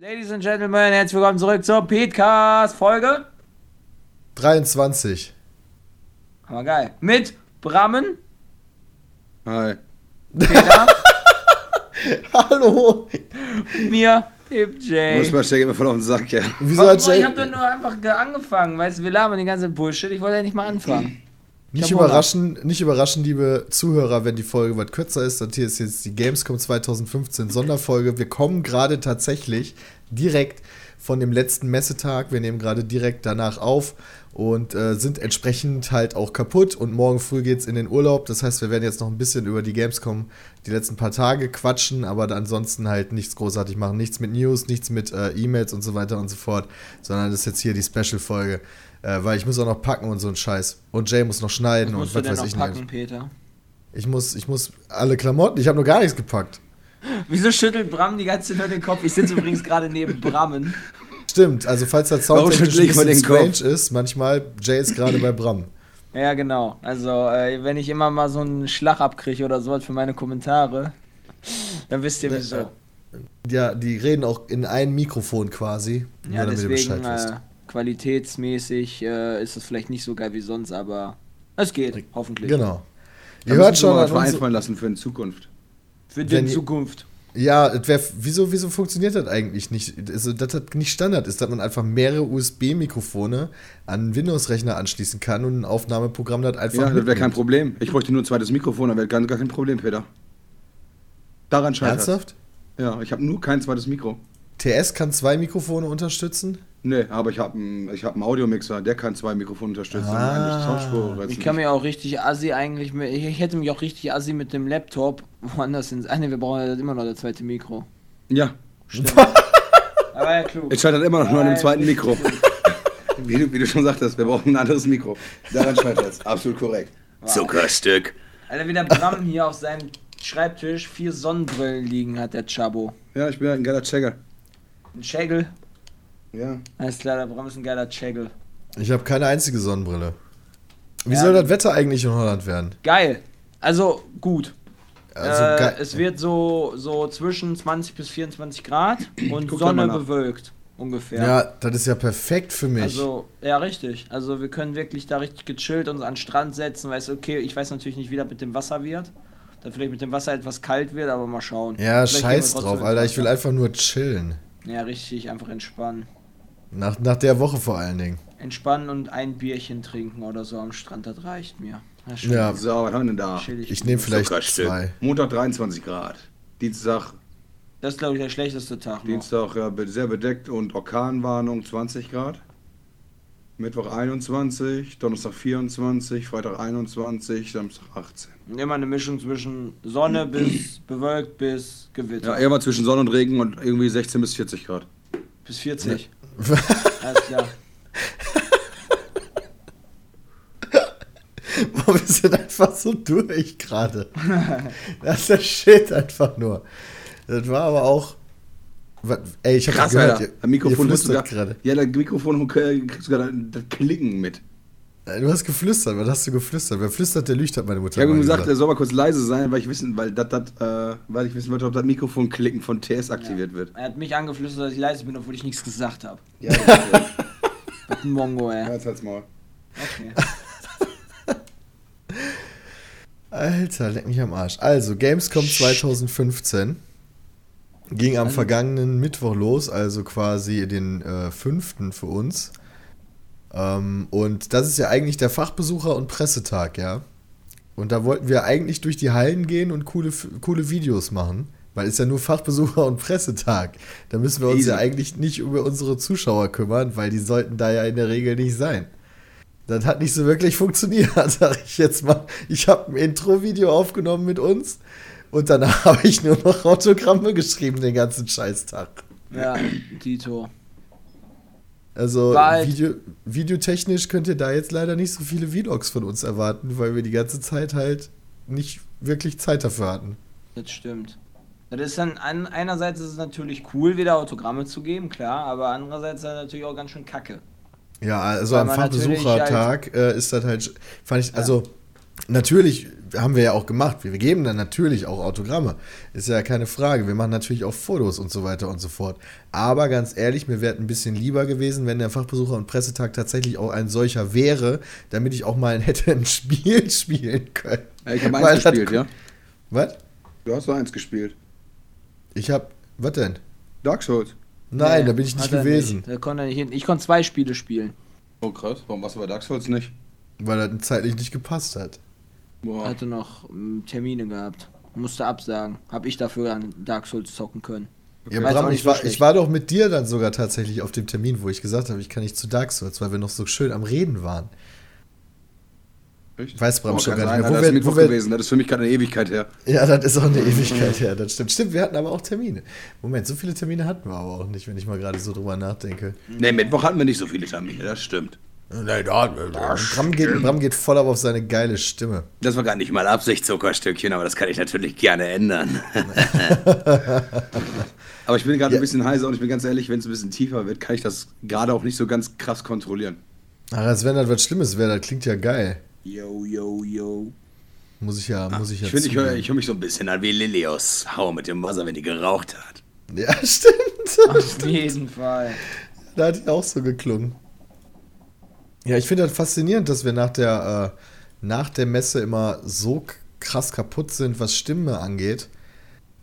Ladies and Gentlemen, herzlich willkommen zurück zur Petecast Folge. 23. Aber geil. Mit Brammen, Hi. Peter, Hallo. mir, Hip J. Muss mal schnell, mir voll auf den Sack, ja. Wieso Warum, hat Jay ich hab doch nur einfach ge- angefangen, weißt du, wir labern die ganze Bullshit, ich wollte ja nicht mal anfangen. nicht überraschen, nicht überraschen, liebe Zuhörer, wenn die Folge was kürzer ist. Das hier ist jetzt die Gamescom 2015 Sonderfolge. Wir kommen gerade tatsächlich direkt von dem letzten Messetag. Wir nehmen gerade direkt danach auf und äh, sind entsprechend halt auch kaputt. Und morgen früh geht's in den Urlaub. Das heißt, wir werden jetzt noch ein bisschen über die Gamescom die letzten paar Tage quatschen, aber ansonsten halt nichts großartig machen. Nichts mit News, nichts mit äh, E-Mails und so weiter und so fort, sondern das ist jetzt hier die Special-Folge. Äh, weil ich muss auch noch packen und so ein Scheiß. Und Jay muss noch Was schneiden und was weiß noch ich packen, nicht. Peter? Ich muss, ich muss alle Klamotten, ich habe noch gar nichts gepackt. Wieso schüttelt Bram die ganze Zeit nur den Kopf? Ich sitze übrigens gerade neben Brammen. Stimmt, also falls soundtechnisch schüttle ein bisschen den strange ist, manchmal, Jay ist gerade bei Bram. Ja, genau. Also, äh, wenn ich immer mal so einen Schlag abkriege oder sowas für meine Kommentare, dann wisst ihr wieso. Ja, die reden auch in ein Mikrofon quasi. Ja, nur damit ihr deswegen Bescheid wisst. Qualitätsmäßig äh, ist es vielleicht nicht so geil wie sonst, aber es geht, hoffentlich. Genau. Ihr hört wir schon mal was uns, einfallen lassen für in Zukunft. Für die Zukunft. Ja, wär, wieso, wieso funktioniert das eigentlich nicht? Also, dass das nicht Standard ist, dass man einfach mehrere USB-Mikrofone an einen Windows-Rechner anschließen kann und ein Aufnahmeprogramm das einfach Ja, das wäre kein Problem. Ich bräuchte nur ein zweites Mikrofon, dann wäre gar, gar kein Problem, Peter. Daran scheitert Ernsthaft? Ja, ich habe nur kein zweites Mikro. TS kann zwei Mikrofone unterstützen? Nee, aber ich habe einen ich hab einen Audiomixer, der kann zwei Mikrofone unterstützen. Ah. Eine Ich kann mir auch richtig assi eigentlich, mit, ich ich hätte mich auch richtig assi mit dem Laptop woanders ins. Ah ne, wir brauchen ja immer noch das zweite Mikro. Ja, Stimmt. Aber ja, klug. es scheitert immer noch nur an dem Nein. zweiten Mikro. wie, du, wie du schon sagtest, wir brauchen ein anderes Mikro. Daran scheitert es. Absolut korrekt. Zuckerstück. Alter, wie der Bram hier auf seinem Schreibtisch vier Sonnenbrillen liegen hat, der Chabo. Ja, ich bin halt ein geiler Checker. Ein Schägel. Ja. Alles klar, der Bram ist ein geiler Schägel. Ich habe keine einzige Sonnenbrille. Wie Ja. soll das Wetter eigentlich in Holland werden? Geil. Also gut. Also, äh, geil. es wird so, so zwischen 20 bis 24 Grad und Guck Sonne bewölkt. Ungefähr. ja, das ist ja perfekt für mich. Also, ja, richtig. Also, wir können wirklich da richtig gechillt uns an den Strand setzen, weil es okay, ich weiß natürlich nicht, wie das mit dem Wasser wird. Da vielleicht mit dem Wasser etwas kalt wird, aber mal schauen. ja, Vielleicht scheiß drauf, Alter. Ich will einfach nur chillen. Ja, richtig, einfach entspannen. Nach, nach der Woche vor allen Dingen. Entspannen und ein Bierchen trinken oder so am Strand, das reicht mir. Ja. Ja, So, was haben wir denn da? Chillig. ich nehme vielleicht zwei. Montag 23 Grad. Dienstag, Das ist, glaube ich, der schlechteste Tag. Noch. Dienstag ja, be- sehr bedeckt und Orkanwarnung 20 Grad. Mittwoch 21, Donnerstag 24, Freitag 21, Samstag 18. Und Immer eine Mischung zwischen Sonne bis bewölkt bis Gewitter. Ja, immer zwischen Sonne und Regen und irgendwie 16 bis 40 Grad. Bis 40. Alles klar. Boah, wir sind einfach so durch gerade. Das ist der Shit einfach nur. Das war aber auch. Was, ey, ich hab Krass, gehört, Alter. ihr, Am Mikrofon hörst du gerade. Ja, das Mikrofon äh, kriegst du gerade das Klicken mit. Äh, Du hast geflüstert, was hast du geflüstert? Wer flüstert, der lügt, hat meine Mutter Ich habe gesagt, er soll mal kurz leise sein, weil ich wissen, weil das, das, äh, weil ich wissen wollte, ob das Mikrofon klicken von TS aktiviert wird. Er hat mich angeflüstert, dass ich leise bin, obwohl ich nichts gesagt habe. Ja, okay. Mongo, ey. jetzt halt's mal. Okay. Alter, leck mich am Arsch. Also, Gamescom 2015 ging am Also- vergangenen Mittwoch los, also quasi den äh, fünften für uns. Ähm, und das ist ja eigentlich der Fachbesucher- und Pressetag, ja. Und da wollten wir eigentlich durch die Hallen gehen und coole, coole Videos machen, weil es ja nur Fachbesucher- und Pressetag. Da müssen wir uns Easy. ja eigentlich nicht über unsere Zuschauer kümmern, weil die sollten da ja in der Regel nicht sein. Das hat nicht so wirklich funktioniert, sag ich jetzt mal. Ich habe ein Intro-Video aufgenommen mit uns und danach habe ich nur noch Autogramme geschrieben den ganzen Scheißtag. Ja, Dito. Also halt- Video, videotechnisch könnt ihr da jetzt leider nicht so viele Vlogs von uns erwarten, weil wir die ganze Zeit halt nicht wirklich Zeit dafür hatten. Das stimmt. Das ist dann, an, einerseits ist es natürlich cool, wieder Autogramme zu geben, klar, aber andererseits ist das natürlich auch ganz schön kacke. Ja, also Weil am man Fachbesuchertag äh, ist das halt, fand ich, also natürlich haben wir ja auch gemacht, wir geben dann natürlich auch Autogramme, ist ja keine Frage, wir machen natürlich auch Fotos und so weiter und so fort. Aber ganz ehrlich, mir wäre ein bisschen lieber gewesen, wenn der Fachbesucher- und Pressetag tatsächlich auch ein solcher wäre, damit ich auch mal hätte ein Spiel spielen können. Ja, ich habe Weil eins das- gespielt, ja. Was? Du hast doch eins gespielt. Ich hab, was denn? Dark Souls. Nein, Nee, da bin ich nicht gewesen, Nicht. Da konnte er nicht hin. Ich konnte zwei Spiele spielen. Oh krass, warum warst du bei Dark Souls nicht? weil das zeitlich nicht gepasst hat. Boah. Hatte noch ähm, Termine gehabt. Musste absagen. Hab ich dafür dann Dark Souls zocken können. Ja, Bram, nicht ich, so war, ich war doch mit dir dann sogar tatsächlich auf dem Termin, wo ich gesagt habe, ich kann nicht zu Dark Souls, weil wir noch so schön am Reden waren. Echt? Weiß Bram Oh, schon gar nicht mehr. Wo Das ist wir- Mittwoch wo wir- gewesen, das ist für mich gerade eine Ewigkeit her. Ja, das ist auch eine Ewigkeit her. Das stimmt. Stimmt, wir hatten aber auch Termine. Moment, so viele Termine hatten wir aber auch nicht, wenn ich mal gerade so drüber nachdenke. Ne, Mittwoch hatten wir nicht so viele Termine, das stimmt. Nein, da, Bram, geht, Bram geht voll auf seine geile Stimme. Das war gar nicht mal Absicht, Zuckerstückchen, aber das kann ich natürlich gerne ändern. aber ich bin gerade Ja. ein bisschen heiser und ich bin ganz ehrlich, wenn es ein bisschen tiefer wird, kann ich das gerade auch nicht so ganz krass kontrollieren. Ach, als wenn das was Schlimmes wäre, das klingt ja geil. Yo, yo, yo. Muss ich ja, muss ich ja Ich finde, ich höre hör mich so ein bisschen an wie Lilios. Hau mit dem Wasser, wenn die geraucht hat. Ja, stimmt. Auf jeden Fall. Da hat die auch so geklungen. Ja, ich finde das faszinierend, dass wir nach der, äh, nach der Messe immer so krass kaputt sind, was Stimme angeht.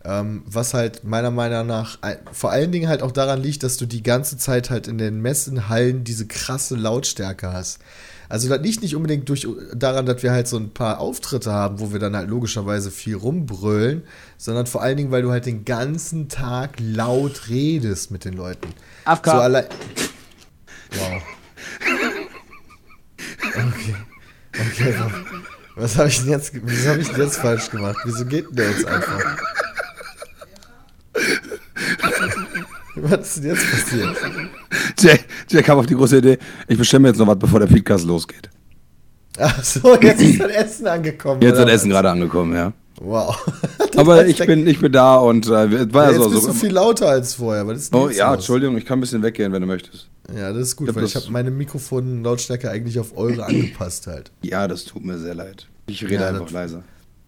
Ähm, was halt meiner Meinung nach vor allen Dingen halt auch daran liegt, dass du die ganze Zeit halt in den Messenhallen diese krasse Lautstärke hast. Also das liegt nicht unbedingt durch, daran, dass wir halt so ein paar Auftritte haben, wo wir dann halt logischerweise viel rumbrüllen, sondern vor allen Dingen, weil du halt den ganzen Tag laut redest mit den Leuten. AFK. So allein. Wow. Okay. Okay, wa- was habe ich denn jetzt, was habe ich denn jetzt falsch gemacht? Wieso geht denn der jetzt einfach? Was ist denn jetzt passiert? Jack, Jack kam auf die große Idee, ich bestelle mir jetzt noch was, bevor der Podcast losgeht. Ach so, jetzt ist das Essen angekommen. Jetzt ist das Essen gerade angekommen, ja. Wow. Aber Das ich bin, ich bin da und äh, war ja, jetzt so. bist so du viel lauter als vorher. Ist denn oh ja, los? Entschuldigung, ich kann ein bisschen weggehen, wenn du möchtest. Ja, das ist gut, Ich weil ich das- habe meine Mikrofonlautstärke eigentlich auf eure angepasst halt. Ja, das tut mir sehr leid. Ich rede Ja, einfach das- leiser.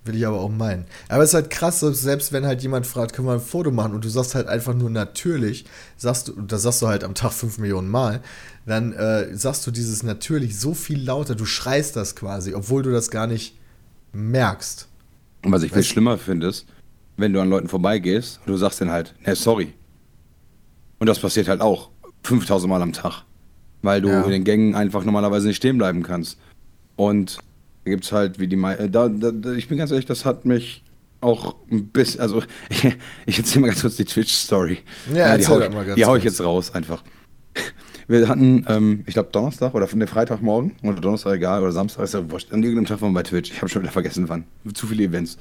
Will ich aber auch meinen. Aber es ist halt krass, selbst wenn halt jemand fragt, können wir ein Foto machen und du sagst halt einfach nur natürlich, sagst du, und das sagst du halt am Tag fünf Millionen Mal, dann äh, sagst du dieses natürlich so viel lauter, du schreist das quasi, obwohl du das gar nicht merkst. Und was ich viel schlimmer finde, ist, wenn du an Leuten vorbeigehst und du sagst dann halt, ne, sorry. Und das passiert halt auch 5000 Mal am Tag. Weil du Ja. in den Gängen einfach normalerweise nicht stehen bleiben kannst. Und da gibt es halt, wie die mei- äh, da, da, da, ich bin ganz ehrlich, das hat mich auch ein bisschen, also ich, ich erzähle mal ganz kurz die Twitch-Story. Ja, die erzähl hau, ich- mal ganz Die hau ich jetzt raus einfach. Wir hatten, ähm, ich glaube Donnerstag oder von der Freitagmorgen oder Donnerstag egal oder Samstag ist ja wurscht. An irgendeinem Tag waren wir bei Twitch. Ich habe schon wieder vergessen wann. Zu viele Events.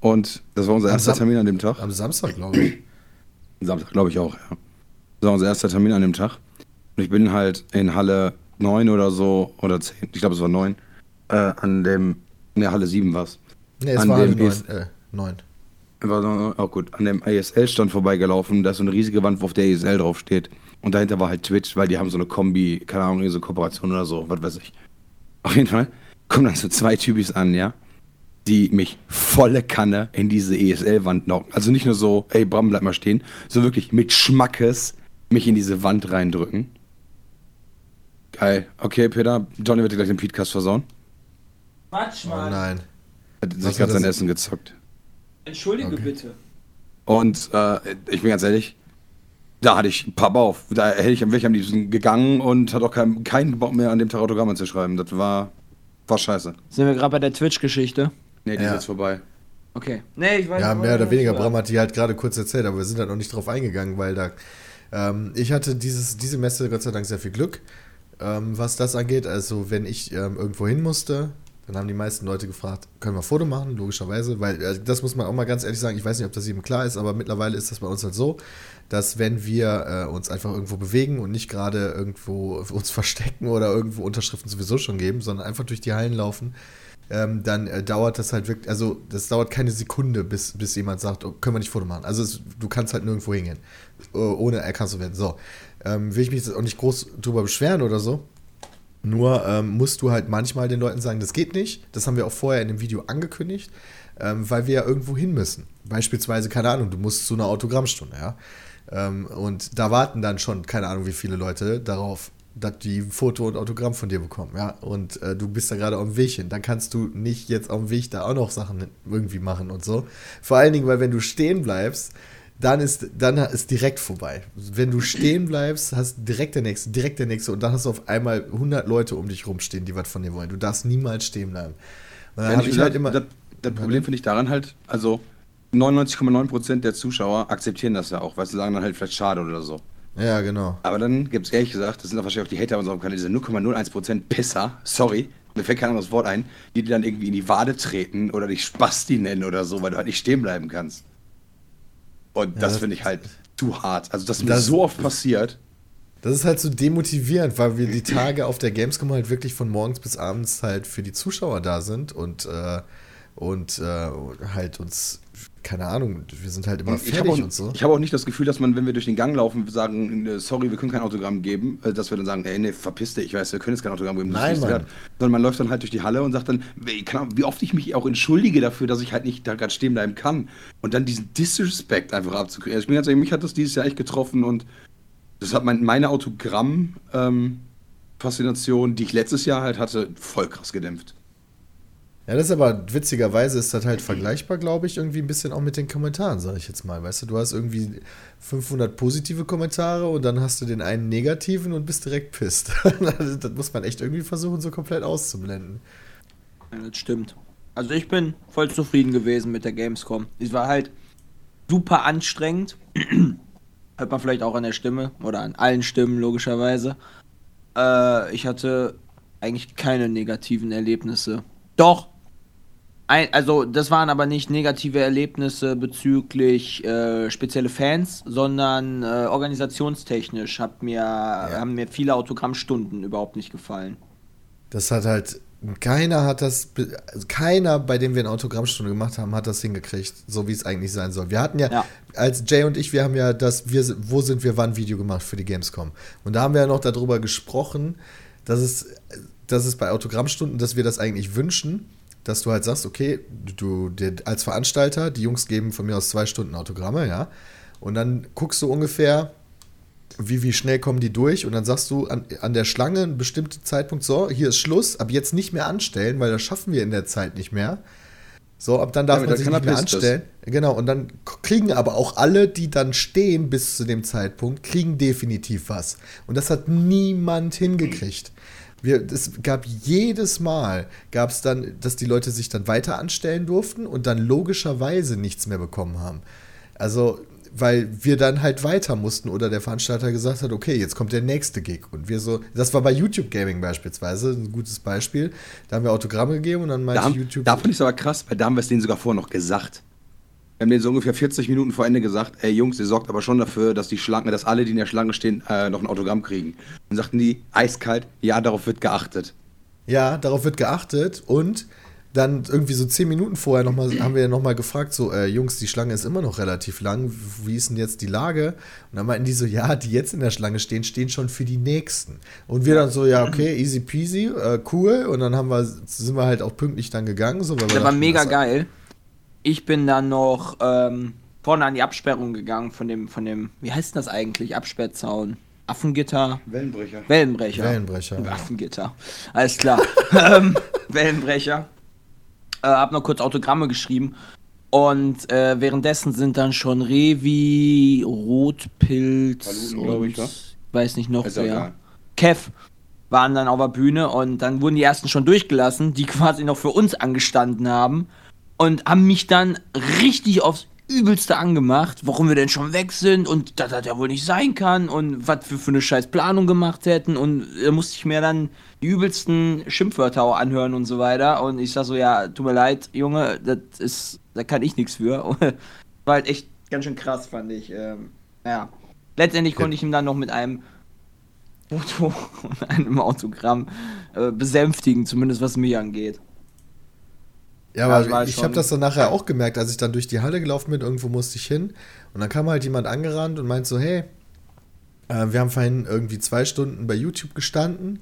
Und das war unser Am erster Sam- Termin an dem Tag. Am Samstag, glaube ich. Samstag, glaube ich auch, ja. Das war unser erster Termin an dem Tag. Und ich bin halt in Halle 9 oder so, oder 10, ich glaube es war 9, äh, an dem, ne, Halle 7 war's. Nee, es An war dem halt neun, ist- äh, neun. War so- auch gut, an dem ISL-Stand vorbeigelaufen. Da ist so eine riesige Wand, wo auf der ISL draufsteht. Und dahinter war halt Twitch, weil die haben so eine Kombi, keine Ahnung, irgendwie so Kooperation oder so, was weiß ich. Auf jeden Fall kommen dann so zwei Typis an, ja, die mich volle Kanne in diese ESL-Wand knocken. Also nicht nur so, ey, Bram, bleib mal stehen, so wirklich mit Schmackes mich in diese Wand reindrücken. Geil. Okay, Peter, Johnny wird dir gleich den Podcast versauen. Quatsch, Oh Mann. nein. Hat sich hat gerade sein Essen gezockt. Entschuldige Okay. bitte. Und äh, ich bin ganz ehrlich, da hatte ich ein paar auf. Da hätte ich, wäre ich am liebsten gegangen und hatte auch keinen keinen Bock mehr an dem Tag Autogramme zu schreiben. Das war, war scheiße. Sind wir gerade bei der Twitch-Geschichte? Nee, die Ja. ist jetzt vorbei. Okay. Nee, ich weiß Ja, mehr oder weniger. Bram hat die halt gerade kurz erzählt, aber wir sind da noch nicht drauf eingegangen, weil da. Ähm, ich hatte dieses, diese Messe Gott sei Dank sehr viel Glück, ähm, was das angeht. Also, wenn ich ähm, irgendwo hin musste, Dann haben die meisten Leute gefragt, können wir ein Foto machen? Logischerweise, weil äh, das muss man auch mal ganz ehrlich sagen, ich weiß nicht, ob das jedem klar ist, aber mittlerweile ist das bei uns halt so, dass wenn wir äh, uns einfach irgendwo bewegen und nicht gerade irgendwo uns verstecken oder irgendwo Unterschriften sowieso schon geben, sondern einfach durch die Hallen laufen, ähm, dann äh, dauert das halt wirklich, also das dauert keine Sekunde, bis, bis jemand sagt, oh, können wir nicht Foto machen. Also es, du kannst halt nirgendwo hingehen, ohne erkannt zu werden. So, ähm, will ich mich jetzt auch nicht groß drüber beschweren oder so. Nur ähm, musst du halt manchmal den Leuten sagen, das geht nicht. Das haben wir auch vorher in dem Video angekündigt, ähm, weil wir ja irgendwo hin müssen. Beispielsweise, keine Ahnung, du musst zu einer Autogrammstunde, ja. Ähm, und da warten dann schon, keine Ahnung, wie viele Leute darauf, dass die ein Foto und Autogramm von dir bekommen, ja. Und äh, du bist da gerade auf dem Weg hin. Dann kannst du nicht jetzt auf dem Weg da auch noch Sachen irgendwie machen und so. Vor allen Dingen, weil wenn du stehen bleibst, dann ist, dann ist direkt vorbei. Wenn du stehen bleibst, hast direkt der nächste, direkt der nächste und dann hast du auf einmal 100 Leute um dich rumstehen, die was von dir wollen. Du darfst niemals stehen bleiben. Ich halt immer, das, das Problem finde ich daran halt, also 99,9% der Zuschauer akzeptieren das ja auch, weil sie sagen dann halt vielleicht schade oder so. Ja, genau. Aber dann gibt es ehrlich gesagt, das sind doch wahrscheinlich auch die Hater unserem Kanal, diese 0,01% Pisser, sorry, mir fällt kein anderes Wort ein, die dir dann irgendwie in die Wade treten oder dich Spasti nennen oder so, weil du halt nicht stehen bleiben kannst. Und ja, das finde ich halt zu hart. Also, das ist mir so oft passiert. Das ist halt so demotivierend, weil wir die Tage auf der Gamescom halt wirklich von morgens bis abends halt für die Zuschauer da sind und, äh, und äh, halt uns keine Ahnung, wir sind halt immer fertig auch, und so. Ich habe auch nicht das Gefühl, dass man, wenn wir durch den Gang laufen, sagen, äh, sorry, wir können kein Autogramm geben, äh, dass wir dann sagen, ey, nee, verpiss dich, ich weiß, wir können jetzt kein Autogramm geben. Nein, Mann. Sondern man läuft dann halt durch die Halle und sagt dann, wie oft ich mich auch entschuldige dafür, dass ich halt nicht da gerade stehen bleiben kann. Und dann diesen Disrespect einfach abzukriegen. Also ich bin ganz ehrlich, mich hat das dieses Jahr echt getroffen und das hat mein, meine Autogramm-Faszination, ähm, die ich letztes Jahr halt hatte, voll krass gedämpft. Ja, das ist aber witzigerweise ist das halt vergleichbar, glaube ich, irgendwie ein bisschen auch mit den Kommentaren, sage ich jetzt mal. Weißt du, du hast irgendwie 500 positive Kommentare und dann hast du den einen negativen und bist direkt pisst. das muss man echt irgendwie versuchen, so komplett auszublenden. Ja, das stimmt. Also ich bin voll zufrieden gewesen mit der Gamescom. Es war halt super anstrengend. Hört man vielleicht auch an der Stimme oder an allen Stimmen logischerweise. Äh, ich hatte eigentlich keine negativen Erlebnisse. Doch, ein, also das waren aber nicht negative Erlebnisse bezüglich äh, spezielle Fans, sondern äh, organisationstechnisch hat mir, ja. haben mir viele Autogrammstunden überhaupt nicht gefallen. Das hat halt, keiner hat das, also keiner, bei dem wir eine Autogrammstunde gemacht haben, hat das hingekriegt, so wie es eigentlich sein soll. Wir hatten ja, ja, als Jay und ich, wir haben ja das wir, Wo sind wir wann Video gemacht für die Gamescom. Und da haben wir ja noch darüber gesprochen, dass es, dass es bei Autogrammstunden, dass wir das eigentlich wünschen dass du halt sagst, okay, du, du als Veranstalter, die Jungs geben von mir aus zwei Stunden Autogramme, ja. Und dann guckst du ungefähr, wie, wie schnell kommen die durch und dann sagst du an, an der Schlange einen bestimmten Zeitpunkt, so, hier ist Schluss, ab jetzt nicht mehr anstellen, weil das schaffen wir in der Zeit nicht mehr. So, ab dann darf ja, man sich nicht mehr anstellen. Das. Genau, und dann kriegen aber auch alle, die dann stehen bis zu dem Zeitpunkt, kriegen definitiv was. Und das hat niemand hingekriegt. Wir, es gab jedes Mal, gab es dann, dass die Leute sich dann weiter anstellen durften und dann logischerweise nichts mehr bekommen haben. Also, weil wir dann halt weiter mussten oder der Veranstalter gesagt hat, okay, jetzt kommt der nächste Gig. Und wir so, das war bei YouTube Gaming beispielsweise ein gutes Beispiel. Da haben wir Autogramme gegeben und dann meinte da, YouTube. Da fand ich es aber krass, weil da haben wir es denen sogar vorher noch gesagt. Wir haben denen so ungefähr 40 Minuten vor Ende gesagt, ey Jungs, ihr sorgt aber schon dafür, dass die Schlange, dass alle, die in der Schlange stehen, äh, noch ein Autogramm kriegen. Und sagten die, eiskalt, ja, darauf wird geachtet. Ja, darauf wird geachtet und dann irgendwie so 10 Minuten vorher noch mal, haben wir ja nochmal gefragt, so, äh, Jungs, die Schlange ist immer noch relativ lang, wie ist denn jetzt die Lage? Und dann meinten die so, ja, die jetzt in der Schlange stehen, stehen schon für die Nächsten. Und wir dann so, ja, okay, easy peasy, äh, cool. Und dann haben wir, sind wir halt auch pünktlich dann gegangen. So, weil das war mega geil ich bin dann noch ähm, vorne an die Absperrung gegangen von dem, von dem, wie heißt das eigentlich? Absperrzaun. Affengitter. Wellenbrecher. Wellenbrecher. Wellenbrecher. Affengitter. Alles klar. ähm, Wellenbrecher. Äh, hab noch kurz Autogramme geschrieben. Und äh, währenddessen sind dann schon Revi, Rotpilz und ich, weiß nicht noch wer. Kev waren dann auf der Bühne und dann wurden die ersten schon durchgelassen, die quasi noch für uns angestanden haben und haben mich dann richtig aufs übelste angemacht, warum wir denn schon weg sind und dass das ja wohl nicht sein kann und was wir für eine scheiß Planung gemacht hätten und da musste ich mir dann die übelsten Schimpfwörter auch anhören und so weiter und ich sag so, ja, tut mir leid, Junge, das ist, da kann ich nichts für. War halt echt ganz schön krass, fand ich. Ähm, ja. Letztendlich konnte ich ihm dann noch mit einem Foto und einem Autogramm äh, besänftigen, zumindest was mich angeht. Ja, aber ich habe das dann nachher auch gemerkt, als ich dann durch die Halle gelaufen bin, irgendwo musste ich hin und dann kam halt jemand angerannt und meint so, hey, äh, wir haben vorhin irgendwie zwei Stunden bei YouTube gestanden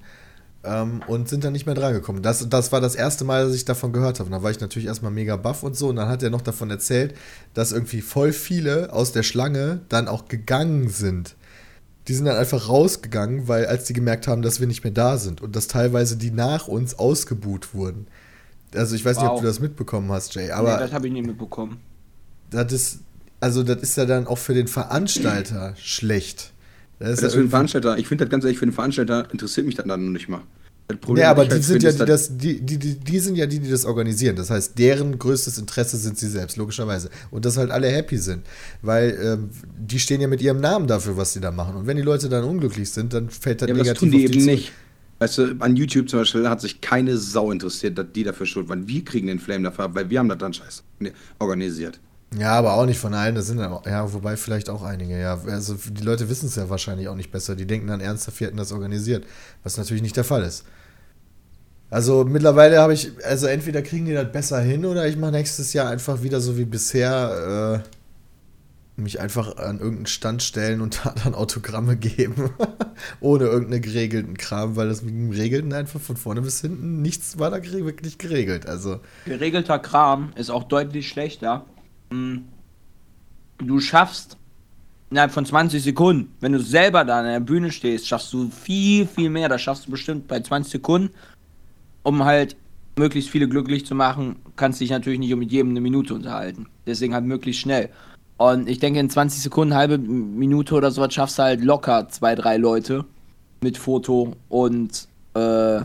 ähm, und sind dann nicht mehr drangekommen. Das, das war das erste Mal, dass ich davon gehört habe. Und da war ich natürlich erstmal mega baff und so und dann hat er noch davon erzählt, dass irgendwie voll viele aus der Schlange dann auch gegangen sind. Die sind dann einfach rausgegangen, weil als die gemerkt haben, dass wir nicht mehr da sind und dass teilweise die nach uns ausgebuht wurden. Also ich weiß wow. nicht, ob du das mitbekommen hast, Jay, aber. Nee, das habe ich nicht mitbekommen. Das ist, also das ist ja dann auch für den Veranstalter schlecht. Das ist das für den Veranstalter, ich finde das ganz ehrlich, für den Veranstalter interessiert mich das dann noch nicht mal. ja, aber die halt sind ja die, das, die, die, die, die sind ja die, die das organisieren. Das heißt, deren größtes Interesse sind sie selbst, logischerweise. Und dass halt alle happy sind. Weil ähm, die stehen ja mit ihrem Namen dafür, was sie da machen. Und wenn die Leute dann unglücklich sind, dann fällt das ja, negativ das tun die eben die nicht. Weißt du, an YouTube zum Beispiel hat sich keine Sau interessiert, dass die dafür schuld waren. Wir kriegen den Flame dafür weil wir haben das dann scheiße organisiert. Ja, aber auch nicht von allen, das sind auch, ja, wobei vielleicht auch einige, ja. Also die Leute wissen es ja wahrscheinlich auch nicht besser. Die denken dann ernsthaft, wir hätten das organisiert, was natürlich nicht der Fall ist. Also mittlerweile habe ich, also entweder kriegen die das besser hin oder ich mache nächstes Jahr einfach wieder so wie bisher, äh, mich einfach an irgendeinen Stand stellen und da dann Autogramme geben. Ohne irgendeinen geregelten Kram, weil das mit dem Regelten einfach von vorne bis hinten nichts war da wirklich geregelt. Also. Geregelter Kram ist auch deutlich schlechter. Hm. Du schaffst innerhalb von 20 Sekunden, wenn du selber da an der Bühne stehst, schaffst du viel, viel mehr. Da schaffst du bestimmt bei 20 Sekunden, um halt möglichst viele glücklich zu machen, kannst dich natürlich nicht um mit jedem eine Minute unterhalten. Deswegen halt möglichst schnell. Und ich denke, in 20 Sekunden, halbe Minute oder sowas schaffst du halt locker zwei, drei Leute mit Foto und äh,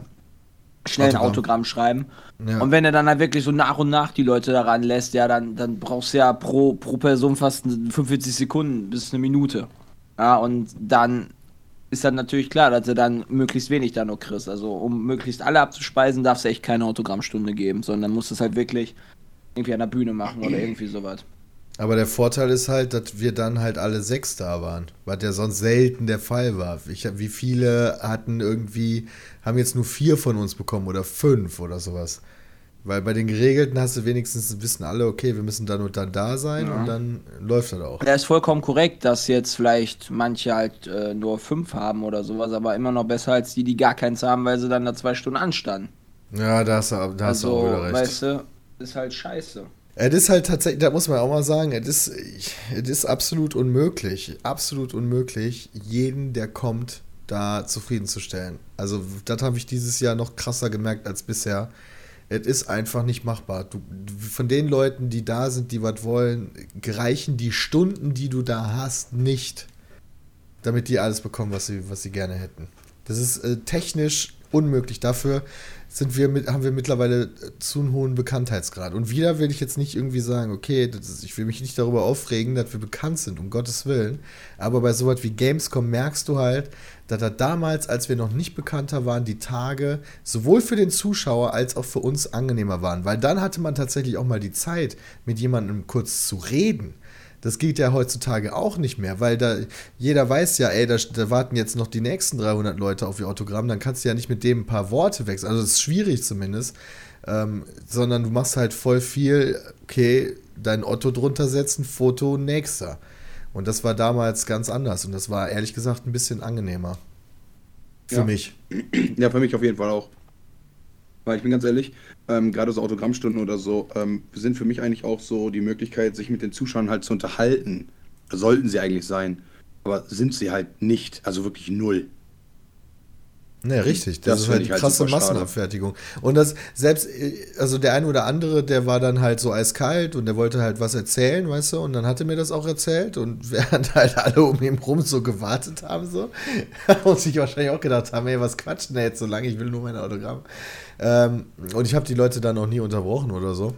schnell ein Autogramm schreiben. Ja. Und wenn er dann halt wirklich so nach und nach die Leute daran lässt, ja, dann, dann brauchst du ja pro, pro Person fast 45 Sekunden bis eine Minute. Ja, und dann ist dann natürlich klar, dass du dann möglichst wenig da noch kriegst. Also um möglichst alle abzuspeisen, darfst du echt keine Autogrammstunde geben, sondern musst es halt wirklich irgendwie an der Bühne machen oder irgendwie sowas. Aber der Vorteil ist halt, dass wir dann halt alle sechs da waren, was ja sonst selten der Fall war. Ich, wie viele hatten irgendwie, haben jetzt nur vier von uns bekommen oder fünf oder sowas. Weil bei den Geregelten hast du wenigstens, wissen alle, okay, wir müssen dann und dann da sein ja. und dann läuft das auch. Ja, ist vollkommen korrekt, dass jetzt vielleicht manche halt äh, nur fünf haben oder sowas, aber immer noch besser als die, die gar keins haben, weil sie dann da zwei Stunden anstanden. Ja, da hast du, da hast also, du auch wieder recht. Weißt du, ist halt scheiße. Es ist halt tatsächlich, da muss man auch mal sagen, es ist, es ist absolut unmöglich, absolut unmöglich, jeden, der kommt, da zufriedenzustellen. Also, das habe ich dieses Jahr noch krasser gemerkt als bisher. Es ist einfach nicht machbar. Du, von den Leuten, die da sind, die was wollen, reichen die Stunden, die du da hast, nicht, damit die alles bekommen, was sie, was sie gerne hätten. Das ist äh, technisch unmöglich. Dafür sind wir mit, haben wir mittlerweile zu einen hohen Bekanntheitsgrad. Und wieder will ich jetzt nicht irgendwie sagen, okay, ist, ich will mich nicht darüber aufregen, dass wir bekannt sind, um Gottes Willen. Aber bei sowas wie Gamescom merkst du halt, dass da damals, als wir noch nicht bekannter waren, die Tage sowohl für den Zuschauer als auch für uns angenehmer waren. Weil dann hatte man tatsächlich auch mal die Zeit, mit jemandem kurz zu reden. Das geht ja heutzutage auch nicht mehr, weil da jeder weiß ja, ey, da, da, warten jetzt noch die nächsten 300 Leute auf ihr Autogramm, dann kannst du ja nicht mit dem ein paar Worte wechseln. Also das ist schwierig zumindest, ähm, sondern du machst halt voll viel, okay, dein Otto drunter setzen, Foto, nächster. Und das war damals ganz anders und das war ehrlich gesagt ein bisschen angenehmer. Für ja. mich. Ja, für mich auf jeden Fall auch. Weil ich bin ganz ehrlich, ähm, gerade so Autogrammstunden oder so, ähm, sind für mich eigentlich auch so die Möglichkeit, sich mit den Zuschauern halt zu unterhalten. Sollten sie eigentlich sein. Aber sind sie halt nicht, also wirklich null. Ne, richtig. Das, das ist halt die halt krasse Massenabfertigung. Und das selbst, also der eine oder andere, der war dann halt so eiskalt und der wollte halt was erzählen, weißt du, und dann hat er mir das auch erzählt und während halt alle um ihn rum so gewartet haben, so, und sich wahrscheinlich auch gedacht haben, ey, was quatschen der jetzt so lange, ich will nur mein Autogramm. Ähm, und ich habe die Leute dann auch nie unterbrochen oder so.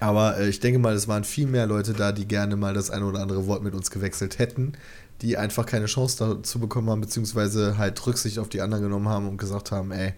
Aber äh, ich denke mal, es waren viel mehr Leute da, die gerne mal das eine oder andere Wort mit uns gewechselt hätten, die einfach keine Chance dazu bekommen haben, beziehungsweise halt Rücksicht auf die anderen genommen haben und gesagt haben, ey,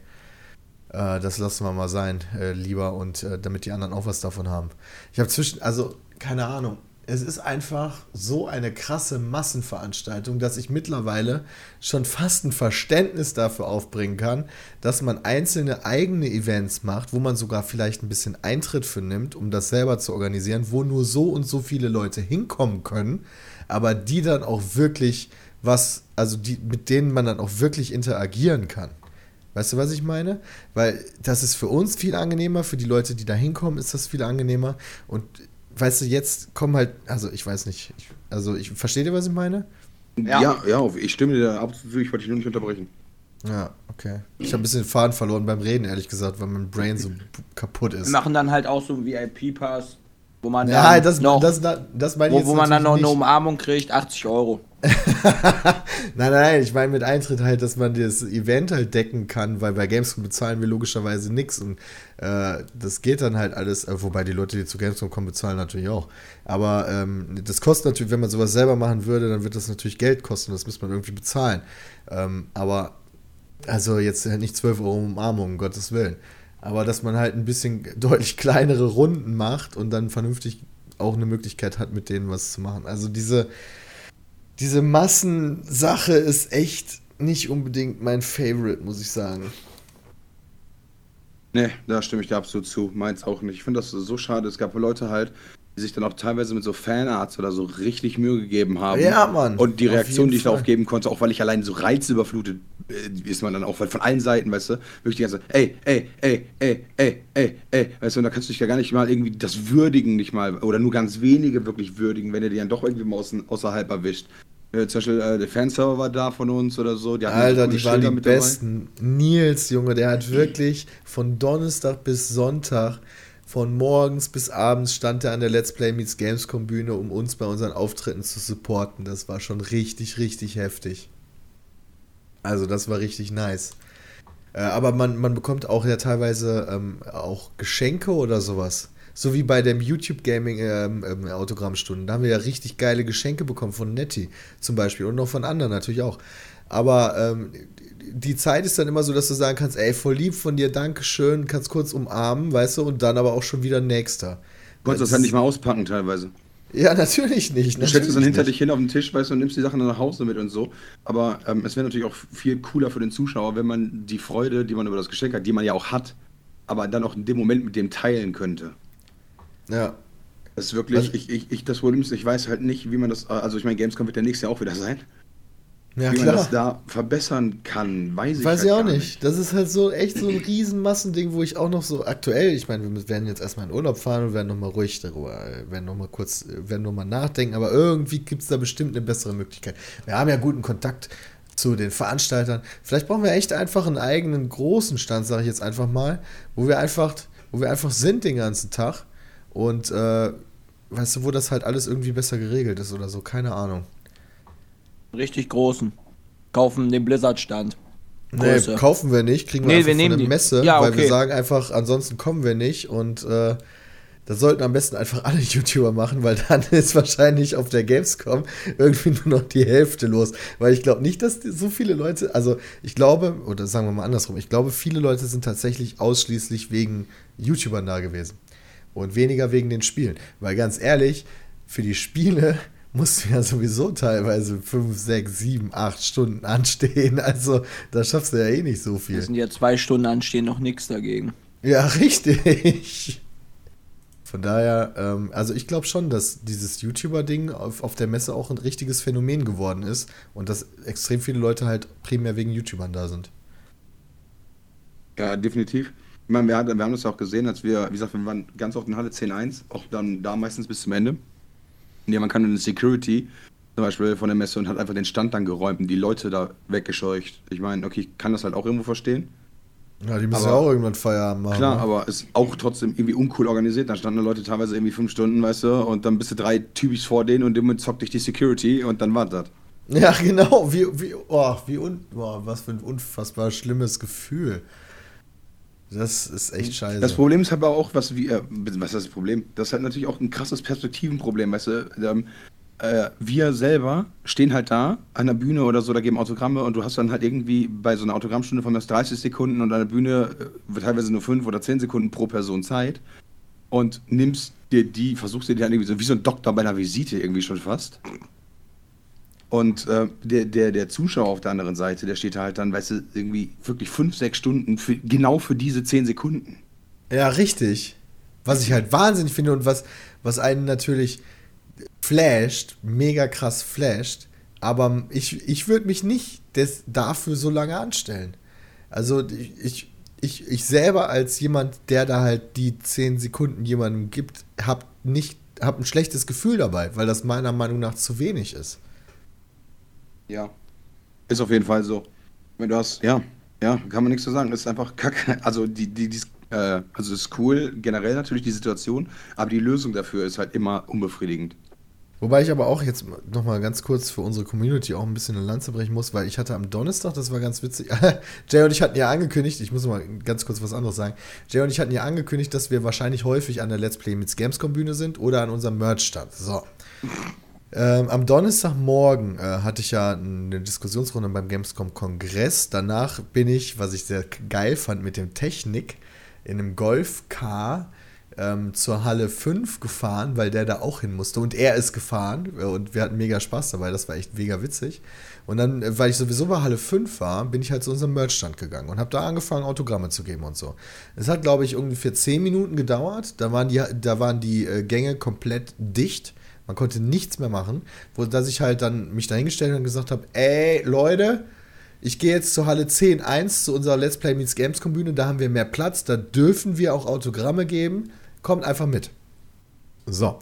äh, das lassen wir mal sein, äh, lieber, und äh, damit die anderen auch was davon haben. Ich habe zwischen, also, keine Ahnung, es ist einfach so eine krasse Massenveranstaltung, dass ich mittlerweile schon fast ein Verständnis dafür aufbringen kann, dass man einzelne eigene Events macht, wo man sogar vielleicht ein bisschen Eintritt für nimmt, um das selber zu organisieren, wo nur so und so viele Leute hinkommen können, aber die dann auch wirklich was, also die, mit denen man dann auch wirklich interagieren kann. Weißt du, was ich meine? Weil das ist für uns viel angenehmer, für die Leute, die da hinkommen, ist das viel angenehmer. Und weißt du, jetzt kommen halt, also ich weiß nicht, ich, also ich verstehe dir, was ich meine? Ja, ja, ja ich stimme dir da absolut zu, ich wollte dich nur nicht unterbrechen. Ja, okay. Ich habe ein bisschen Faden verloren beim Reden, ehrlich gesagt, weil mein Brain so kaputt ist. Wir machen dann halt auch so einen VIP-Pass, wo man ja, dann das, noch, das, das, das wo, wo man dann noch eine Umarmung kriegt, 80 Euro. nein, nein, ich meine mit Eintritt halt, dass man das Event halt decken kann, weil bei Gamescom bezahlen wir logischerweise nichts und äh, das geht dann halt alles, äh, wobei die Leute, die zu Gamescom kommen, bezahlen natürlich auch. Aber ähm, das kostet natürlich, wenn man sowas selber machen würde, dann wird das natürlich Geld kosten, das muss man irgendwie bezahlen. Ähm, aber also jetzt halt nicht 12 Euro Umarmung, um Gottes Willen. Aber dass man halt ein bisschen deutlich kleinere Runden macht und dann vernünftig auch eine Möglichkeit hat, mit denen was zu machen. Also diese diese Massensache ist echt nicht unbedingt mein Favorite, muss ich sagen. Nee, da stimme ich dir absolut zu. Meins auch nicht. Ich finde das so schade. Es gab Leute halt, die sich dann auch teilweise mit so Fanarts oder so richtig Mühe gegeben haben. Ja, Mann. Und die Reaktion, die ich Fall. darauf geben konnte, auch weil ich allein so reizüberflutet äh, ist man dann auch von allen Seiten, weißt du, wirklich die ganze, ey, ey, ey, ey, ey, ey, ey, weißt du, und da kannst du dich ja gar nicht mal irgendwie das würdigen, nicht mal, oder nur ganz wenige wirklich würdigen, wenn er die dann doch irgendwie mal außerhalb erwischt. Äh, zum Beispiel äh, der Fanserver war da von uns oder so. Die Alter, die waren die besten. Dabei. Nils, Junge, der hat wirklich von Donnerstag bis Sonntag, von morgens bis abends stand er an der Let's Play Meets Gamescom Bühne, um uns bei unseren Auftritten zu supporten. Das war schon richtig, richtig heftig. Also das war richtig nice. Äh, aber man, man bekommt auch ja teilweise ähm, auch Geschenke oder sowas. So wie bei dem YouTube Gaming ähm, ähm, Autogrammstunden. Da haben wir ja richtig geile Geschenke bekommen von Netty zum Beispiel und noch von anderen natürlich auch. Aber ähm, die Zeit ist dann immer so, dass du sagen kannst, ey, voll lieb von dir, Dankeschön, kannst kurz umarmen, weißt du, und dann aber auch schon wieder nächster. Konntest das halt nicht mal auspacken teilweise. Ja, natürlich nicht. Du stellst es dann hinter nicht. dich hin auf den Tisch, weißt du, und nimmst die Sachen dann nach Hause mit und so. Aber ähm, es wäre natürlich auch viel cooler für den Zuschauer, wenn man die Freude, die man über das Geschenk hat, die man ja auch hat, aber dann auch in dem Moment mit dem teilen könnte. Ja. Das ist wirklich, also, ich, ich, ich, das Problem ist, ich weiß halt nicht, wie man das, also ich meine, Gamescom wird ja nächstes Jahr auch wieder sein. Ja, wie klar. man das da verbessern kann, weiß ich Weiß halt ich auch nicht. nicht. Das ist halt so echt so ein Riesenmassending, wo ich auch noch so aktuell, ich meine, wir werden jetzt erstmal in Urlaub fahren und werden nochmal ruhig darüber, werden nochmal kurz, werden nochmal nachdenken, aber irgendwie gibt es da bestimmt eine bessere Möglichkeit. Wir haben ja guten Kontakt zu den Veranstaltern. Vielleicht brauchen wir echt einfach einen eigenen großen Stand, sage ich jetzt einfach mal, wo wir einfach, wo wir einfach sind den ganzen Tag und äh, weißt du, wo das halt alles irgendwie besser geregelt ist oder so, keine Ahnung. Richtig großen. Kaufen den Blizzard-Stand. Nee, kaufen wir nicht, kriegen wir nee, einfach wir von der die. Messe, ja, weil okay. wir sagen einfach, ansonsten kommen wir nicht und äh, das sollten am besten einfach alle YouTuber machen, weil dann ist wahrscheinlich auf der Gamescom irgendwie nur noch die Hälfte los. Weil ich glaube nicht, dass so viele Leute, also ich glaube, oder sagen wir mal andersrum, ich glaube, viele Leute sind tatsächlich ausschließlich wegen YouTubern da gewesen und weniger wegen den Spielen. Weil ganz ehrlich, für die Spiele musst du ja sowieso teilweise 5, 6, 7, 8 Stunden anstehen. Also da schaffst du ja eh nicht so viel. Das sind ja zwei Stunden anstehen, noch nichts dagegen. Ja, richtig. Von daher, ähm, also ich glaube schon, dass dieses YouTuber-Ding auf, auf der Messe auch ein richtiges Phänomen geworden ist und dass extrem viele Leute halt primär wegen YouTubern da sind. Ja, definitiv. Ich meine, wir, wir haben das ja auch gesehen, als wir, wie gesagt, wir waren ganz oft in Halle 10.1, auch dann da meistens bis zum Ende. Ja, man kann eine Security zum Beispiel von der Messe und hat einfach den Stand dann geräumt und die Leute da weggescheucht. Ich meine, okay, ich kann das halt auch irgendwo verstehen. Ja, die müssen aber, ja auch irgendwann Feierabend machen. Klar, ne? aber ist auch trotzdem irgendwie uncool organisiert. Da standen Leute teilweise irgendwie fünf Stunden, weißt du, und dann bist du drei Typis vor denen und immer zockt dich die Security und dann war das. Ja, genau. Wie, wie, oh, wie un, oh, was für ein unfassbar schlimmes Gefühl. Das ist echt scheiße. Das Problem ist aber auch, was wir, was ist das Problem? Das ist halt natürlich auch ein krasses Perspektivenproblem, weißt du, ähm, äh, wir selber stehen halt da an der Bühne oder so, da geben Autogramme und du hast dann halt irgendwie bei so einer Autogrammstunde von mir 30 Sekunden und an der Bühne äh, teilweise nur 5 oder 10 Sekunden pro Person Zeit und nimmst dir die, versuchst dir die halt irgendwie so wie so ein Doktor bei einer Visite irgendwie schon fast. Und äh, der, der, der Zuschauer auf der anderen Seite, der steht halt dann, weißt du, irgendwie wirklich 5, 6 Stunden für, genau für diese 10 Sekunden. Ja, richtig. Was ich halt wahnsinnig finde und was, was einen natürlich flasht, mega krass flasht, aber ich, ich würde mich nicht des, dafür so lange anstellen. Also ich, ich, ich selber als jemand, der da halt die 10 Sekunden jemandem gibt, habe nicht hab ein schlechtes Gefühl dabei, weil das meiner Meinung nach zu wenig ist. Ja. Ist auf jeden Fall so. Wenn du hast, ja, ja, kann man nichts zu sagen. Ist einfach kacke. Also die, die, die äh, also ist cool, generell natürlich die Situation, aber die Lösung dafür ist halt immer unbefriedigend. Wobei ich aber auch jetzt nochmal ganz kurz für unsere Community auch ein bisschen eine Lanze brechen muss, weil ich hatte am Donnerstag, das war ganz witzig, Jay und ich hatten ja angekündigt, ich muss mal ganz kurz was anderes sagen, Jay und ich hatten ja angekündigt, dass wir wahrscheinlich häufig an der Let's Play mit Gamescom Bühne sind oder an unserem Merch-Stand. So. Ähm, am Donnerstagmorgen äh, hatte ich ja eine Diskussionsrunde beim Gamescom-Kongress. Danach bin ich, was ich sehr geil fand, mit dem Technik in einem Golf-Car ähm, zur Halle 5 gefahren, weil der da auch hin musste. Und er ist gefahren und wir hatten mega Spaß dabei. Das war echt mega witzig. Und dann, äh, weil ich sowieso bei Halle 5 war, bin ich halt zu unserem Merchstand gegangen und habe da angefangen, Autogramme zu geben und so. Es hat, glaube ich, ungefähr 10 Minuten gedauert. Da waren die, da waren die äh, Gänge komplett dicht. Man konnte nichts mehr machen, wo dass ich halt dann mich dahingestellt und gesagt habe, ey Leute, ich gehe jetzt zur Halle 10.1 zu unserer Let's Play Meets Gamescom Bühne, da haben wir mehr Platz, da dürfen wir auch Autogramme geben kommt einfach mit. So.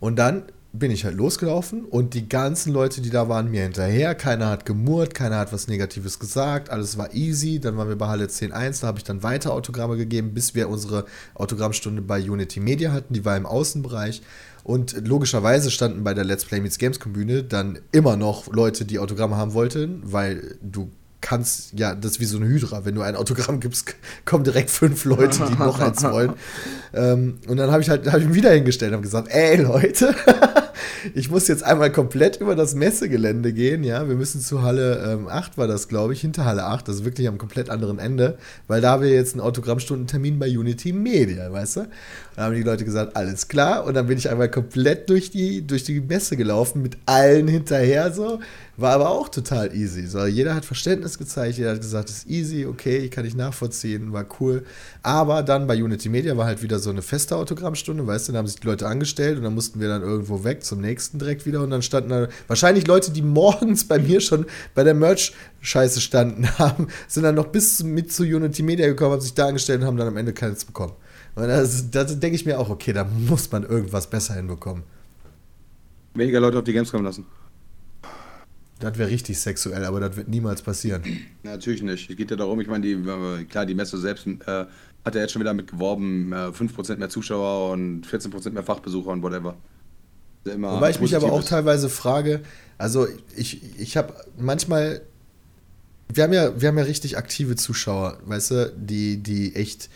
Und dann bin ich halt losgelaufen und die ganzen Leute, die da waren, mir hinterher. Keiner hat gemurrt, keiner hat was Negatives gesagt, alles war easy. Dann waren wir bei Halle 10.1, da habe ich dann weiter Autogramme gegeben, bis wir unsere Autogrammstunde bei Unity Media hatten, die war im Außenbereich. Und logischerweise standen bei der Let's Play Meets Games Bühne dann immer noch Leute, die Autogramme haben wollten, weil du kannst, ja, das ist wie so eine Hydra. Wenn du ein Autogramm gibst, kommen direkt fünf Leute, die noch eins wollen. Ähm, und dann habe ich halt hab ich mich wieder hingestellt und gesagt, ey Leute, ich muss jetzt einmal komplett über das Messegelände gehen, ja. Wir müssen zu Halle ähm, 8 war das, glaube ich, hinter Halle 8, das ist wirklich am komplett anderen Ende, weil da haben wir jetzt einen Autogrammstundentermin bei Unity Media, weißt du? Da haben die Leute gesagt, alles klar. Und dann bin ich einmal komplett durch die, durch die Messe gelaufen, mit allen hinterher so. War aber auch total easy. So, jeder hat Verständnis gezeigt, jeder hat gesagt, es ist easy, okay, kann ich nachvollziehen, war cool. Aber dann bei Unity Media war halt wieder so eine feste Autogrammstunde, weißt du, da haben sich die Leute angestellt und dann mussten wir dann irgendwo weg zum nächsten direkt wieder und dann standen da wahrscheinlich Leute, die morgens bei mir schon bei der Merch-Scheiße standen haben, sind dann noch bis mit zu Unity Media gekommen, haben sich da angestellt und haben dann am Ende keins bekommen. Und das, das denke ich mir auch, okay, da muss man irgendwas besser hinbekommen. Weniger Leute auf die Games kommen lassen. Das wäre richtig sexuell, aber das wird niemals passieren. Ja, natürlich nicht. Es geht ja darum, ich meine, die, klar, die Messe selbst äh, hat ja jetzt schon wieder mit geworben, äh, 5% mehr Zuschauer und 14% mehr Fachbesucher und whatever. Immer Wobei ich mich aber auch teilweise frage, also ich, ich habe manchmal, wir haben, ja, wir haben ja richtig aktive Zuschauer, weißt du, die, die echt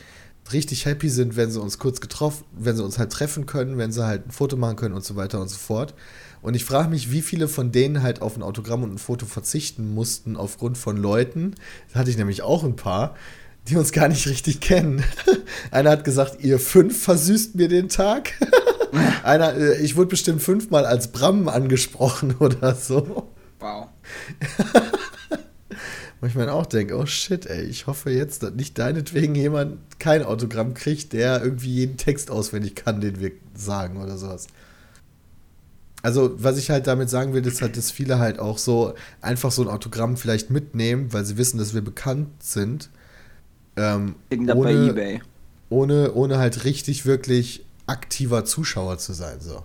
richtig happy sind, wenn sie uns kurz getroffen, wenn sie uns halt treffen können, wenn sie halt ein Foto machen können und so weiter und so fort. Und ich frage mich, wie viele von denen halt auf ein Autogramm und ein Foto verzichten mussten aufgrund von Leuten. Da hatte ich nämlich auch ein paar, die uns gar nicht richtig kennen. Einer hat gesagt, ihr fünf versüßt mir den Tag. Einer, äh, ich wurde bestimmt fünfmal als Bram angesprochen oder so. Wow. Wo ich mir auch denke, oh shit, ey, ich hoffe jetzt, dass nicht deinetwegen jemand kein Autogramm kriegt, der irgendwie jeden Text auswendig kann, den wir sagen oder sowas. Also, was ich halt damit sagen will, ist halt, dass viele halt auch so einfach so ein Autogramm vielleicht mitnehmen, weil sie wissen, dass wir bekannt sind. Ähm, ohne, bei eBay. Ohne, ohne halt richtig, wirklich aktiver Zuschauer zu sein. So.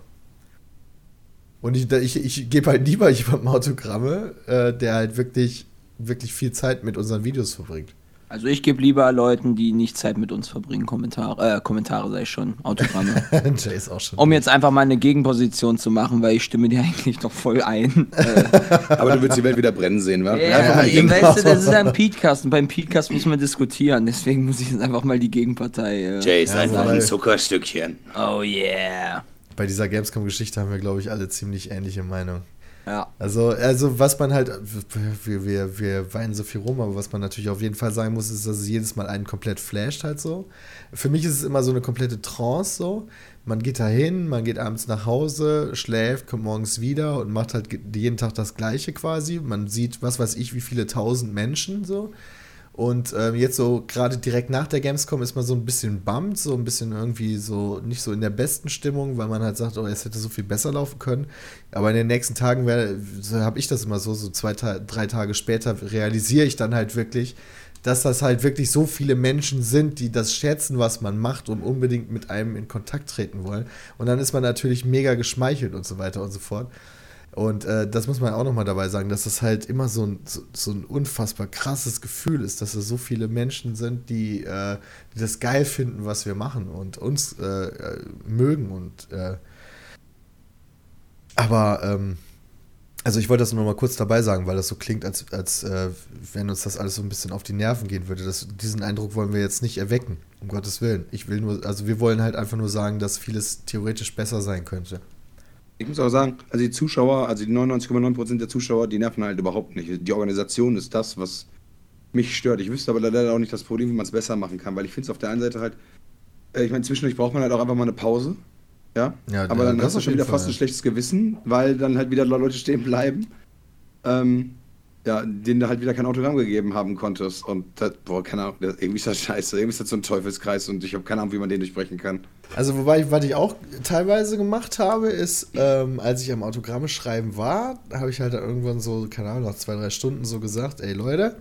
Und ich, ich, ich gebe halt lieber jemandem Autogramme, äh, der halt wirklich, wirklich viel Zeit mit unseren Videos verbringt. Also ich gebe lieber Leuten, die nicht Zeit mit uns verbringen, Kommentare, äh, Kommentare sei ich schon, Autogramme. Jay ist auch schon. um jetzt einfach mal eine Gegenposition zu machen, weil ich stimme dir eigentlich noch voll ein. äh, Aber du willst die Welt wieder brennen sehen, wa? ja, ja, ja, genau. weißt du, das ist ein Podcast und beim Podcast muss man diskutieren, deswegen muss ich jetzt einfach mal die Gegenpartei. Äh, Jay ist Ja, einfach wobei- ein Zuckerstückchen. oh yeah. Bei dieser Gamescom-Geschichte haben wir, glaube ich, alle ziemlich ähnliche Meinung. Ja. Also, also was man halt, wir, wir, wir weinen so viel rum, aber was man natürlich auf jeden Fall sagen muss, ist, dass es jedes Mal einen komplett flasht halt so. Für mich ist es immer so eine komplette Trance so. Man geht da hin, man geht abends nach Hause, schläft, kommt morgens wieder und macht halt jeden Tag das Gleiche quasi. Man sieht, was weiß ich, wie viele tausend Menschen so. Und ähm, jetzt so gerade direkt nach der Gamescom ist man so ein bisschen bummed, so ein bisschen irgendwie so nicht so in der besten Stimmung, weil man halt sagt, oh, es hätte so viel besser laufen können. Aber in den nächsten Tagen so habe ich das immer so, so zwei, drei Tage später realisiere ich dann halt wirklich, dass das halt wirklich so viele Menschen sind, die das schätzen, was man macht und unbedingt mit einem in Kontakt treten wollen. Und dann ist man natürlich mega geschmeichelt und so weiter und so fort. Und äh, das muss man auch nochmal dabei sagen, dass das halt immer so ein, so, so ein unfassbar krasses Gefühl ist, dass es so viele Menschen sind, die, äh, die das geil finden, was wir machen und uns äh, äh, mögen. Und äh, aber ähm, also ich wollte das nur mal kurz dabei sagen, weil das so klingt, als, als äh, wenn uns das alles so ein bisschen auf die Nerven gehen würde. Das, diesen Eindruck wollen wir jetzt nicht erwecken, um Gottes Willen. Ich will nur, also wir wollen halt einfach nur sagen, dass vieles theoretisch besser sein könnte. Ich muss auch sagen, also die Zuschauer, also die 99,9% der Zuschauer, die nerven halt überhaupt nicht. Die Organisation ist das, was mich stört. Ich wüsste aber leider auch nicht das Problem, wie man es besser machen kann, weil ich finde es auf der einen Seite halt, äh, ich meine, zwischendurch braucht man halt auch einfach mal eine Pause. Ja, Ja, aber dann hast du schon wieder fast Fall. ein schlechtes Gewissen, weil dann halt wieder Leute stehen bleiben, ähm, ja, denen du halt wieder kein Autogramm gegeben haben konntest. Und das, boah, keine Ahnung, das, irgendwie ist das scheiße, irgendwie ist das so ein Teufelskreis und ich habe keine Ahnung, wie man den durchbrechen kann. Also, wobei, was ich auch teilweise gemacht habe, ist, ähm, als ich am Autogramme schreiben war, habe ich halt irgendwann so, keine Ahnung, nach zwei, drei Stunden so gesagt, ey Leute,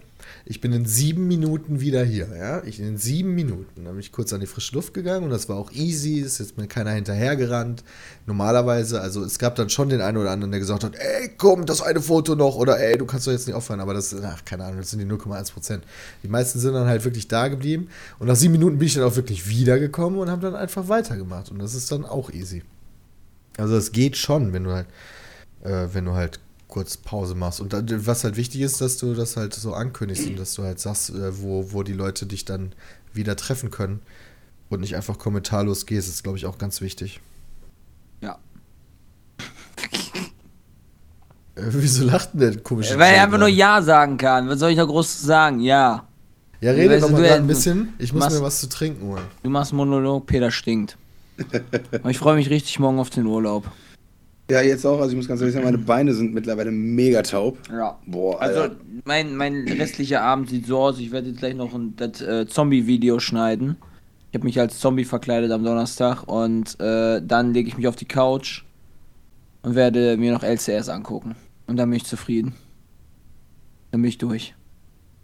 ich bin in sieben Minuten wieder hier, ja. Ich in sieben Minuten. Dann bin ich kurz an die frische Luft gegangen und das war auch easy, ist jetzt mir keiner hinterhergerannt. Normalerweise, also es gab dann schon den einen oder anderen, der gesagt hat, ey, komm, das eine Foto noch oder ey, du kannst doch jetzt nicht aufhören, aber das, ach, keine Ahnung, das sind die 0,1 Prozent. Die meisten sind dann halt wirklich da geblieben und nach sieben Minuten bin ich dann auch wirklich wiedergekommen und habe dann einfach weitergemacht und das ist dann auch easy. Also es geht schon, wenn du halt, äh, wenn du halt kurz Pause machst. Und dann, was halt wichtig ist, dass du das halt so ankündigst und dass du halt sagst, äh, wo, wo die Leute dich dann wieder treffen können und nicht einfach kommentarlos gehst, ist, glaube ich, auch ganz wichtig. Ja. Äh, wieso lacht denn der komische Weil er einfach nur? Ja sagen kann. Was soll ich da groß sagen? Ja. Ja, rede doch mal du- ein bisschen. Ich muss machst- mir was zu trinken holen. Du machst Monolog, Peter stinkt. Aber ich freue mich richtig morgen auf den Urlaub. Ja, jetzt auch, also ich muss ganz ehrlich sagen, meine Beine sind mittlerweile mega taub. Ja. Boah, Also, Alter. mein, mein restlicher Abend sieht so aus, ich werde jetzt gleich noch ein das, äh, Zombie-Video schneiden. Ich habe mich als Zombie verkleidet am Donnerstag und äh, dann lege ich mich auf die Couch und werde mir noch LCS angucken. Und dann bin ich zufrieden. Dann bin ich durch.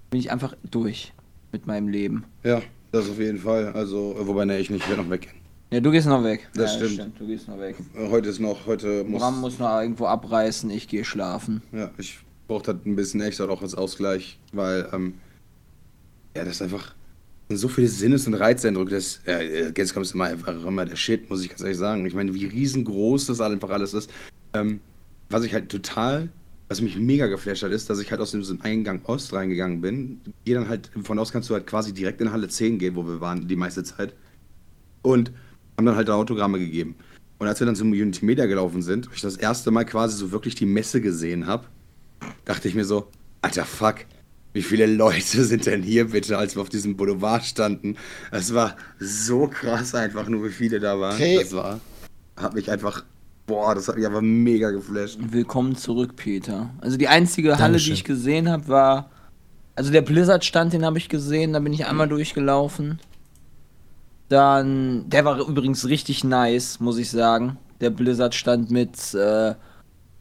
Bin ich einfach durch mit meinem Leben. Ja, das auf jeden Fall. Also, äh, wobei, ne, ich nicht, ich werde noch weggehen. Ja, du gehst noch weg. Das ja, stimmt. Du gehst noch weg. Äh, Heute ist noch, heute muss. Bram muss noch irgendwo abreißen, ich gehe schlafen. Ja, ich brauche halt ein bisschen extra auch als Ausgleich, weil, ähm, ja, das ist einfach so viele Sinnes- und Reizeindrücke. Das, äh, Gamescom ist immer einfach immer der Shit, muss ich ganz ehrlich sagen. Ich meine, wie riesengroß das einfach alles ist. Ähm, was ich halt total, was mich mega geflasht hat, ist, dass ich halt aus diesem Eingang Ost reingegangen bin. Geh dann halt, von aus kannst du halt quasi direkt in Halle 10 gehen, wo wir waren die meiste Zeit. Und haben dann halt da Autogramme gegeben. Und als wir dann zum Unity Media gelaufen sind, und ich das erste Mal quasi so wirklich die Messe gesehen habe, dachte ich mir so, alter Fuck, wie viele Leute sind denn hier bitte, als wir auf diesem Boulevard standen? Es war so krass einfach nur, wie viele da waren. Okay. Das war, hat mich einfach, boah, das hat mich einfach mega geflasht. Willkommen zurück, Peter. Also die einzige Halle, Dankeschön. die ich gesehen habe, war. Also der Blizzard-Stand, den habe ich gesehen, da bin ich einmal durchgelaufen. Dann. Der war übrigens richtig nice, muss ich sagen. Der Blizzard-Stand mit. Äh,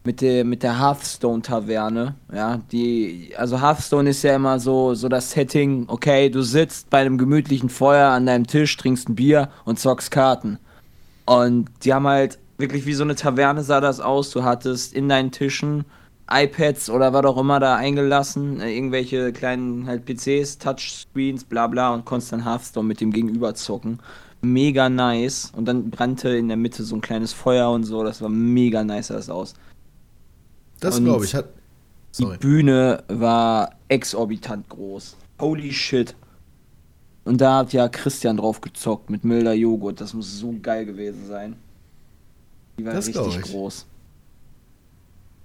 mit der, mit der Hearthstone-Taverne, ja, die, also Hearthstone ist ja immer so, so das Setting, okay, du sitzt bei einem gemütlichen Feuer an deinem Tisch, trinkst ein Bier und zockst Karten. Und die haben halt wirklich wie so eine Taverne sah das aus. Du hattest in deinen Tischen iPads oder was auch immer da eingelassen, äh, irgendwelche kleinen halt PCs, Touchscreens, bla bla und konntest dann Hearthstone mit dem Gegenüber zocken. Mega nice. Und dann brannte in der Mitte so ein kleines Feuer und so. Das war mega nice, sah das aus. Das glaube ich. Hat, sorry. Die Bühne war exorbitant groß. Holy shit. Und da hat ja Christian drauf gezockt mit milder Joghurt. Das muss so geil gewesen sein. Die war Das richtig ich. groß.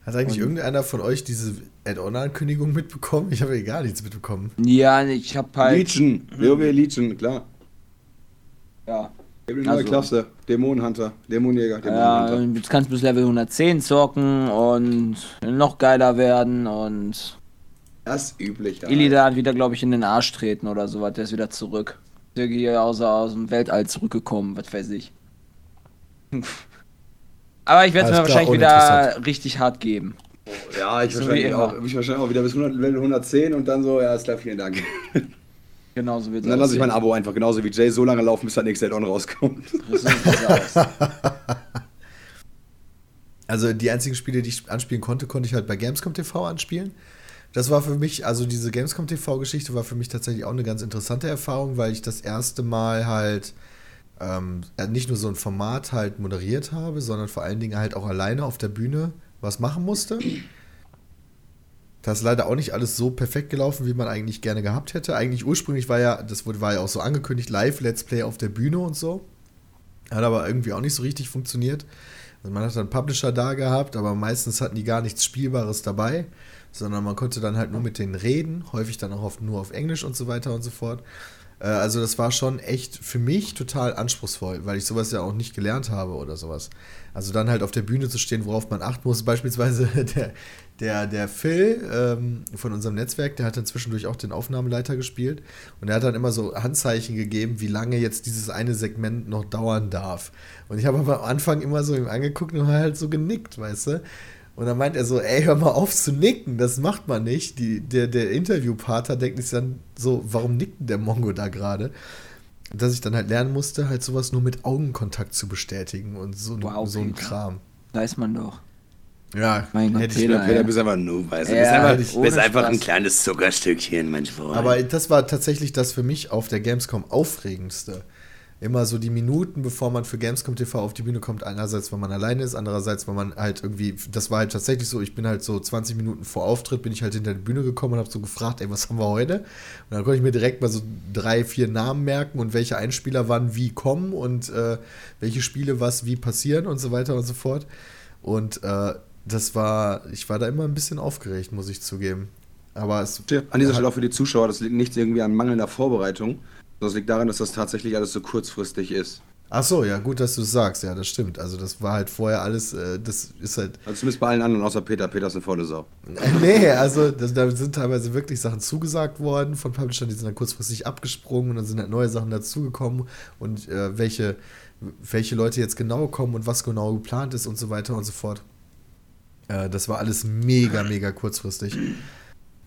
Hat eigentlich Und- irgendeiner von euch diese Add-on-Ankündigung mitbekommen? Ich habe ja gar nichts mitbekommen. Ja, ich hab halt. Legion, WoW Legion, klar. Ja. Ich habe eine neue Also- Klasse. Dämonenhunter, Dämonenjäger, Ja, Dämonenhunter. jetzt kannst du bis Level 110 zocken und noch geiler werden und Das ist üblich. ja. Illidan wieder, glaube ich, in den Arsch treten oder sowas. Der ist wieder zurück. Der hier aus, aus dem Weltall zurückgekommen, was weiß ich. Aber ich werde es mir wahrscheinlich wieder richtig hart geben. Ja, ich So wahrscheinlich auch. Ich wahrscheinlich auch wieder bis 100, Level 110 und dann so, ja, ist klar, vielen Dank. Genauso wird Und dann lasse ich mein Abo einfach genauso wie Jay so lange laufen, bis das nächste Add-on rauskommt. aus. Also die einzigen Spiele, die ich anspielen konnte, konnte ich halt bei Gamescom TV anspielen. Das war für mich, also diese Gamescom TV-Geschichte war für mich tatsächlich auch eine ganz interessante Erfahrung, weil ich das erste Mal halt ähm, nicht nur so ein Format halt moderiert habe, sondern vor allen Dingen halt auch alleine auf der Bühne was machen musste. Das ist leider auch nicht alles so perfekt gelaufen, wie man eigentlich gerne gehabt hätte. Eigentlich ursprünglich war ja, das wurde, war ja auch so angekündigt, Live-Let's Play auf der Bühne und so. Hat aber irgendwie auch nicht so richtig funktioniert. Also man hat dann Publisher da gehabt, aber meistens hatten die gar nichts Spielbares dabei, sondern man konnte dann halt nur mit denen reden, häufig dann auch auf, nur auf Englisch und so weiter und so fort. Äh, Also das war schon echt für mich total anspruchsvoll, weil ich sowas ja auch nicht gelernt habe oder sowas. Also dann halt auf der Bühne zu stehen, worauf man achten muss. Beispielsweise der, der, der Phil ähm, von unserem Netzwerk, der hat dann zwischendurch auch den Aufnahmeleiter gespielt und er hat dann immer so Handzeichen gegeben, wie lange jetzt dieses eine Segment noch dauern darf. Und ich habe am Anfang immer so ihm angeguckt und halt so genickt, weißt du? Und dann meint er so, ey, hör mal auf zu nicken, das macht man nicht. Die, der, der Interviewpartner denkt sich dann so, warum nickt denn der Mongo da gerade? Dass ich dann halt lernen musste, halt sowas nur mit Augenkontakt zu bestätigen und so, Wow, so ein Peter. Kram. Weiß man doch. Ja, Mein Gott, hätte ich Peter. Ja, bist einfach nur, weißt du. Ja, bist einfach, ich- bist einfach ein kleines Zuckerstückchen, mein Freund. Aber das war tatsächlich das für mich auf der Gamescom aufregendste. Immer so die Minuten, bevor man für Gamescom TV auf die Bühne kommt, einerseits, wenn man alleine ist, andererseits, wenn man halt irgendwie, das war halt tatsächlich so, ich bin halt so 20 Minuten vor Auftritt, bin ich halt hinter die Bühne gekommen und habe so gefragt, ey, was haben wir heute? Und dann konnte ich mir direkt mal so drei, vier Namen merken und welche Einspieler wann wie kommen und äh, welche Spiele was wie passieren und so weiter und so fort. Und äh, das war, ich war da immer ein bisschen aufgeregt, muss ich zugeben. Aber es Tja, An dieser Stelle auch für die Zuschauer, das liegt nicht irgendwie an mangelnder Vorbereitung, es liegt daran, dass das tatsächlich alles so kurzfristig ist. Ach so, ja, gut, dass du es sagst. Ja, das stimmt. Also, das war halt vorher alles, äh, das ist halt. Also zumindest bei allen anderen, außer Peter. Peter ist eine volle Sau. nee, also, das, da sind teilweise wirklich Sachen zugesagt worden von Publishern, die sind dann kurzfristig abgesprungen und dann sind halt neue Sachen dazugekommen und äh, welche, welche Leute jetzt genau kommen und was genau geplant ist und so weiter und so fort. Äh, das war alles mega, mega kurzfristig.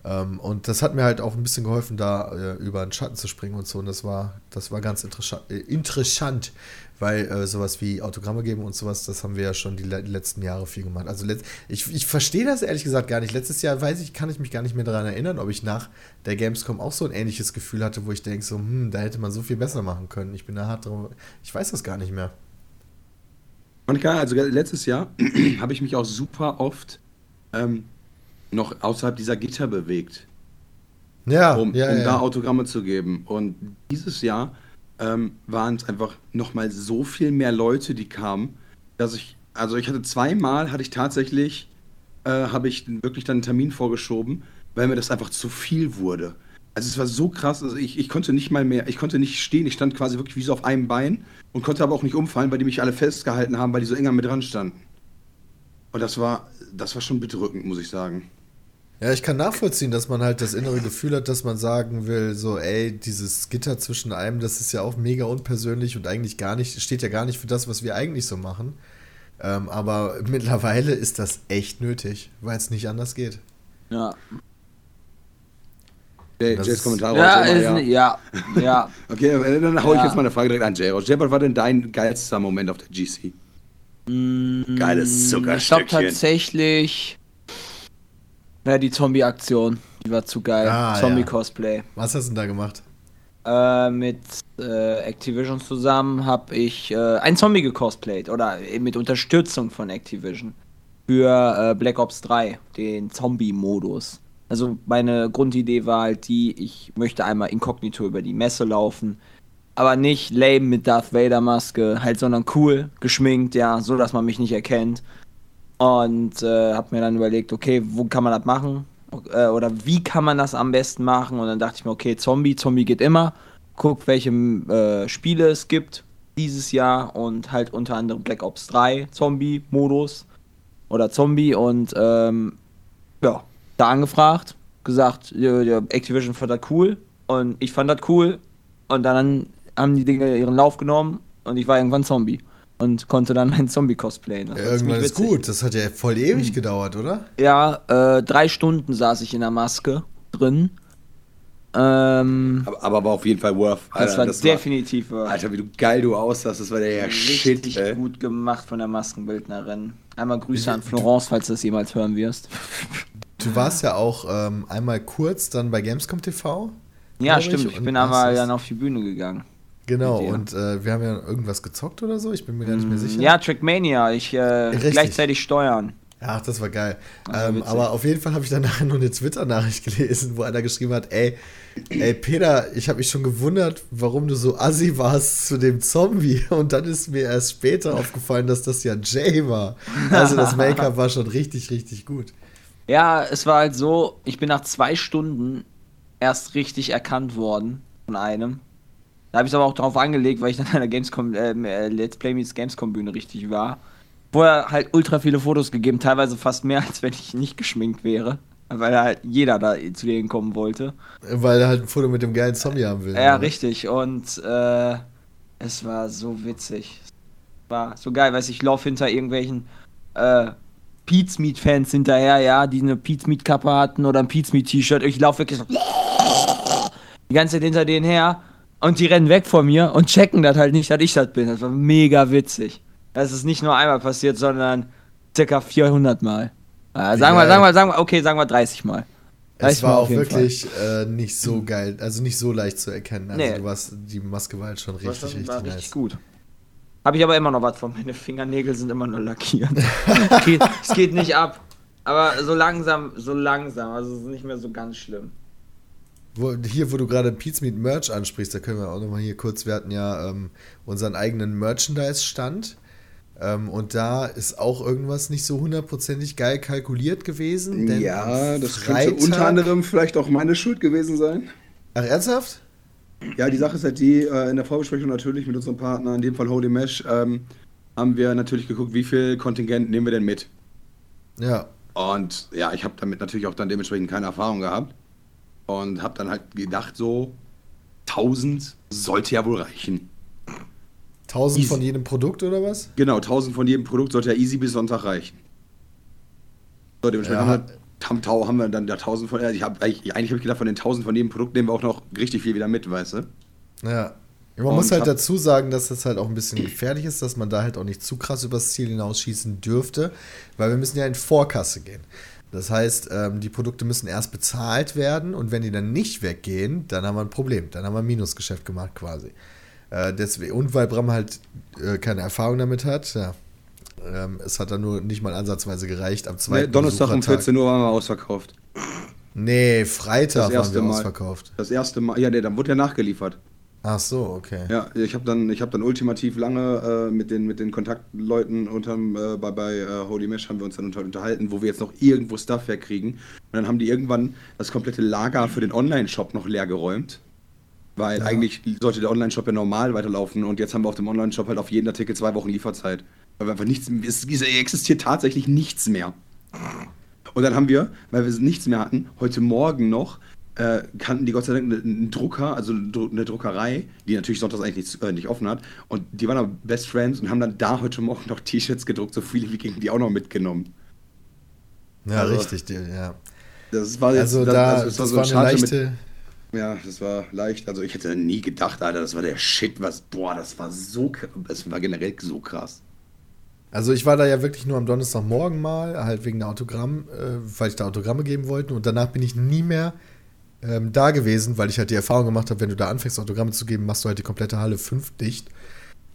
Ähm, und das hat mir halt auch ein bisschen geholfen, da äh, über den Schatten zu springen und so. Und das war, das war ganz interessant, äh, interessant weil äh, sowas wie Autogramme geben und sowas, das haben wir ja schon die, le letzten Jahre viel gemacht. Also ich, ich verstehe das ehrlich gesagt gar nicht. Letztes Jahr weiß ich, kann ich mich gar nicht mehr daran erinnern, ob ich nach der Gamescom auch so ein ähnliches Gefühl hatte, wo ich denke, so, hm, da hätte man so viel besser machen können. Ich bin da hart drauf. Ich weiß das gar nicht mehr. Monika, also letztes Jahr habe ich mich auch super oft ähm, noch außerhalb dieser Gitter bewegt, Ja, um, ja, um ja. da Autogramme zu geben. Und dieses Jahr ähm, waren es einfach nochmal so viel mehr Leute, die kamen, dass ich, also ich hatte zweimal, hatte ich tatsächlich, äh, habe ich wirklich dann einen Termin vorgeschoben, weil mir das einfach zu viel wurde. Also es war so krass, also ich, ich konnte nicht mal mehr, ich konnte nicht stehen, ich stand quasi wirklich wie so auf einem Bein und konnte aber auch nicht umfallen, weil die mich alle festgehalten haben, weil die so enger mit dran standen. Und das war, das war schon bedrückend, muss ich sagen. Ja, ich kann nachvollziehen, dass man halt das innere Gefühl hat, dass man sagen will, so, ey, dieses Gitter zwischen einem, das ist ja auch mega unpersönlich und eigentlich gar nicht, steht ja gar nicht für das, was wir eigentlich so machen. Ähm, aber mittlerweile ist das echt nötig, weil es nicht anders geht. Ja. Jay, Das Jays Kommentar Ja, ist, ja, ja. Okay, dann hau ich Ja. jetzt mal eine Frage direkt an Jay raus. Jay, was war denn dein geilster Moment auf der GC? Geiles Ich glaube Zuckerstückchen. Tatsächlich Ja, die Zombie-Aktion. Die war zu geil. Ah, ja. Zombie-Cosplay. Was hast du denn da gemacht? Äh, mit äh, Activision zusammen habe ich äh, ein Zombie gecosplayt. Oder eben mit Unterstützung von Activision. Für äh, Black Ops 3, den Zombie-Modus. Also meine Grundidee war halt die, ich möchte einmal inkognito über die Messe laufen. Aber nicht lame mit Darth Vader Maske, halt, sondern cool, geschminkt, ja, so dass man mich nicht erkennt. Und äh, habe mir dann überlegt, okay, wo kann man das machen? Äh, oder wie kann man das am besten machen? Und dann dachte ich mir, okay, Zombie, Zombie geht immer. Guck, welche äh, Spiele es gibt dieses Jahr und halt unter anderem Black Ops 3 Zombie-Modus oder Zombie und ähm, ja, da angefragt, gesagt, Activision fand das cool und ich fand das cool und dann haben die Dinge ihren Lauf genommen und ich war irgendwann Zombie und konnte dann mein Zombie cosplayen. Das Ja, war irgendwann ist gut. Das hat ja voll ewig gedauert, oder? Ja, äh, drei Stunden saß ich in der Maske drin. Ähm, Aber, aber war auf jeden Fall worth. das war definitiv War, äh, Alter, wie du geil du aussahst, das war der ja richtig Shit, ey. gut gemacht von der Maskenbildnerin. Einmal Grüße an Florence, falls du das jemals hören wirst. Du warst ja auch ähm, einmal kurz dann bei Gamescom TV. Ja, stimmt. ich, Ich bin einmal dann auf die Bühne gegangen. Genau, und äh, wir haben ja irgendwas gezockt oder so, ich bin mir gar nicht mehr sicher. Mm, Ja, Trackmania. Ich äh, gleichzeitig steuern. Ach, das war geil. Das war ähm, aber auf jeden Fall habe ich nachher nur eine Twitter-Nachricht gelesen, wo einer geschrieben hat, ey, ey Peter, ich habe mich schon gewundert, warum du so assi warst zu dem Zombie. Und dann ist mir erst später aufgefallen, dass das ja Jay war. Also das Make-up war schon richtig, richtig gut. Ja, es war halt so, ich bin nach zwei Stunden erst richtig erkannt worden von einem. Da habe ich es aber auch darauf angelegt, weil ich dann an der Gamescom, ähm, äh, Let's Play Meets Gamescom Bühne richtig war. Vorher halt ultra viele Fotos gegeben, teilweise fast mehr, als wenn ich nicht geschminkt wäre. Weil halt jeder da zu denen kommen wollte. Weil er halt ein Foto mit dem geilen Zombie haben will. Ja, ne? richtig. Und äh, es war so witzig. War so geil, weiß ich, ich laufe hinter irgendwelchen äh, Pete's Meat Fans hinterher, ja, die eine Pete's Meat Kappe hatten oder ein Pete's Meat T-Shirt. Ich laufe wirklich so die ganze Zeit hinter denen her und die rennen weg von mir und checken das halt nicht, dass ich das bin. Das war mega witzig. Das ist nicht nur einmal passiert, sondern circa 400 Mal. Äh, sagen wir, geil. sagen wir, sagen wir, okay, sagen wir 30 Mal. Es 30 Mal war auch wirklich äh, nicht so geil, also nicht so leicht zu erkennen. Also Nee. du warst, die Maske war halt schon richtig, schon- richtig, war nice. richtig gut. Habe ich aber immer noch was von. Meine Fingernägel sind immer nur lackiert. geht, es geht nicht ab. Aber so langsam, so langsam. Also es ist nicht mehr so ganz schlimm. Wo, hier, wo du gerade Pete's Meat Merch ansprichst, da können wir auch nochmal hier kurz, wir hatten ja ähm, unseren eigenen Merchandise-Stand ähm, und da ist auch irgendwas nicht so hundertprozentig geil kalkuliert gewesen. Ja, das Freitag- könnte unter anderem vielleicht auch meine Schuld gewesen sein. Ach, ernsthaft? Ja, die Sache ist halt die, äh, in der Vorbesprechung natürlich mit unserem Partner, in dem Fall Holy Mesh, ähm, haben wir natürlich geguckt, wie viel Kontingent nehmen wir denn mit. Ja. Und ja, ich habe damit natürlich auch dann dementsprechend keine Erfahrung gehabt. Und habe dann halt gedacht, so 1000 sollte ja wohl reichen. 1000 Easy. von jedem Produkt oder was? Genau, 1000 von jedem Produkt sollte ja easy bis Sonntag reichen. So, dementsprechend Ja. haben, wir, haben, wir dann da 1000 von, also ich hab, eigentlich, eigentlich habe ich gedacht, von den 1000 von jedem Produkt nehmen wir auch noch richtig viel wieder mit, weißt du? Ja. Man Und muss halt dazu sagen, dass das halt auch ein bisschen gefährlich ist, dass man da halt auch nicht zu krass übers Ziel hinausschießen dürfte, weil wir müssen ja in Vorkasse gehen. Das heißt, ähm, die Produkte müssen erst bezahlt werden und wenn die dann nicht weggehen, dann haben wir ein Problem. Dann haben wir ein Minusgeschäft gemacht quasi. Äh, deswegen, und weil Bram halt äh, keine Erfahrung damit hat, ja. Ähm, es hat dann nur nicht mal ansatzweise gereicht. Am Nee, zweiten Donnerstag um Besuchertag- 14 Uhr waren wir ausverkauft. Nee, Freitag Das waren erste wir Mal. ausverkauft. Das erste Mal, ja, nee, dann wurde ja nachgeliefert. Ach so, okay. Ja, ich habe dann, ich hab dann ultimativ lange äh, mit, den, mit den Kontaktleuten unterm, äh, bei, bei äh, Holy Mesh haben wir uns dann unter, unterhalten, wo wir jetzt noch irgendwo Stuff herkriegen. Und dann haben die irgendwann das komplette Lager für den Online-Shop noch leer geräumt. Weil Ja. eigentlich sollte der Online-Shop ja normal weiterlaufen und jetzt haben wir auf dem Online-Shop halt auf jeden Artikel zwei Wochen Lieferzeit. Weil wir einfach nichts, es existiert tatsächlich nichts mehr. Und dann haben wir, weil wir nichts mehr hatten, heute Morgen noch, äh, kannten die Gott sei Dank einen- Drucker, also eine Dru- eine Druckerei, die natürlich sonntags eigentlich nicht, äh, nicht offen hat. Und die waren aber Best Friends und haben dann da heute Morgen noch T-Shirts gedruckt, so viele wie gegen die auch noch mitgenommen. Ja, Also- richtig, die- ja. Das war jetzt, Also das, da, also das, es war so war eine Charge mit- leichte. Ja, das war leicht. Also ich hätte nie gedacht, Alter, das war der Shit, was, boah, das war so, das war generell so krass. Also ich war da ja wirklich nur am Donnerstagmorgen mal, halt wegen der Autogramm, äh, weil ich da Autogramme geben wollte. Und danach bin ich nie mehr ähm, da gewesen, weil ich halt die Erfahrung gemacht habe, wenn du da anfängst, Autogramme zu geben, machst du halt die komplette Halle 5 dicht.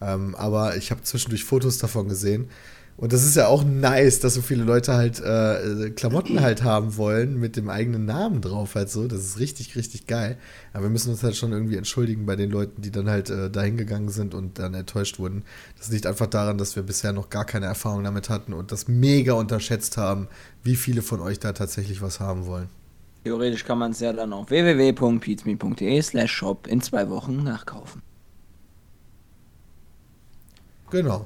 Ähm, aber ich habe zwischendurch Fotos davon gesehen. Und das ist ja auch nice, dass so viele Leute halt äh, Klamotten halt haben wollen mit dem eigenen Namen drauf halt so. Das ist richtig, richtig geil. Aber wir müssen uns halt schon irgendwie entschuldigen bei den Leuten, die dann halt äh, dahin gegangen sind und dann enttäuscht wurden. Das liegt einfach daran, dass wir bisher noch gar keine Erfahrung damit hatten und das mega unterschätzt haben, wie viele von euch da tatsächlich was haben wollen. Theoretisch kann man es ja dann auf www.pizme.de slash shop in zwei Wochen nachkaufen. Genau.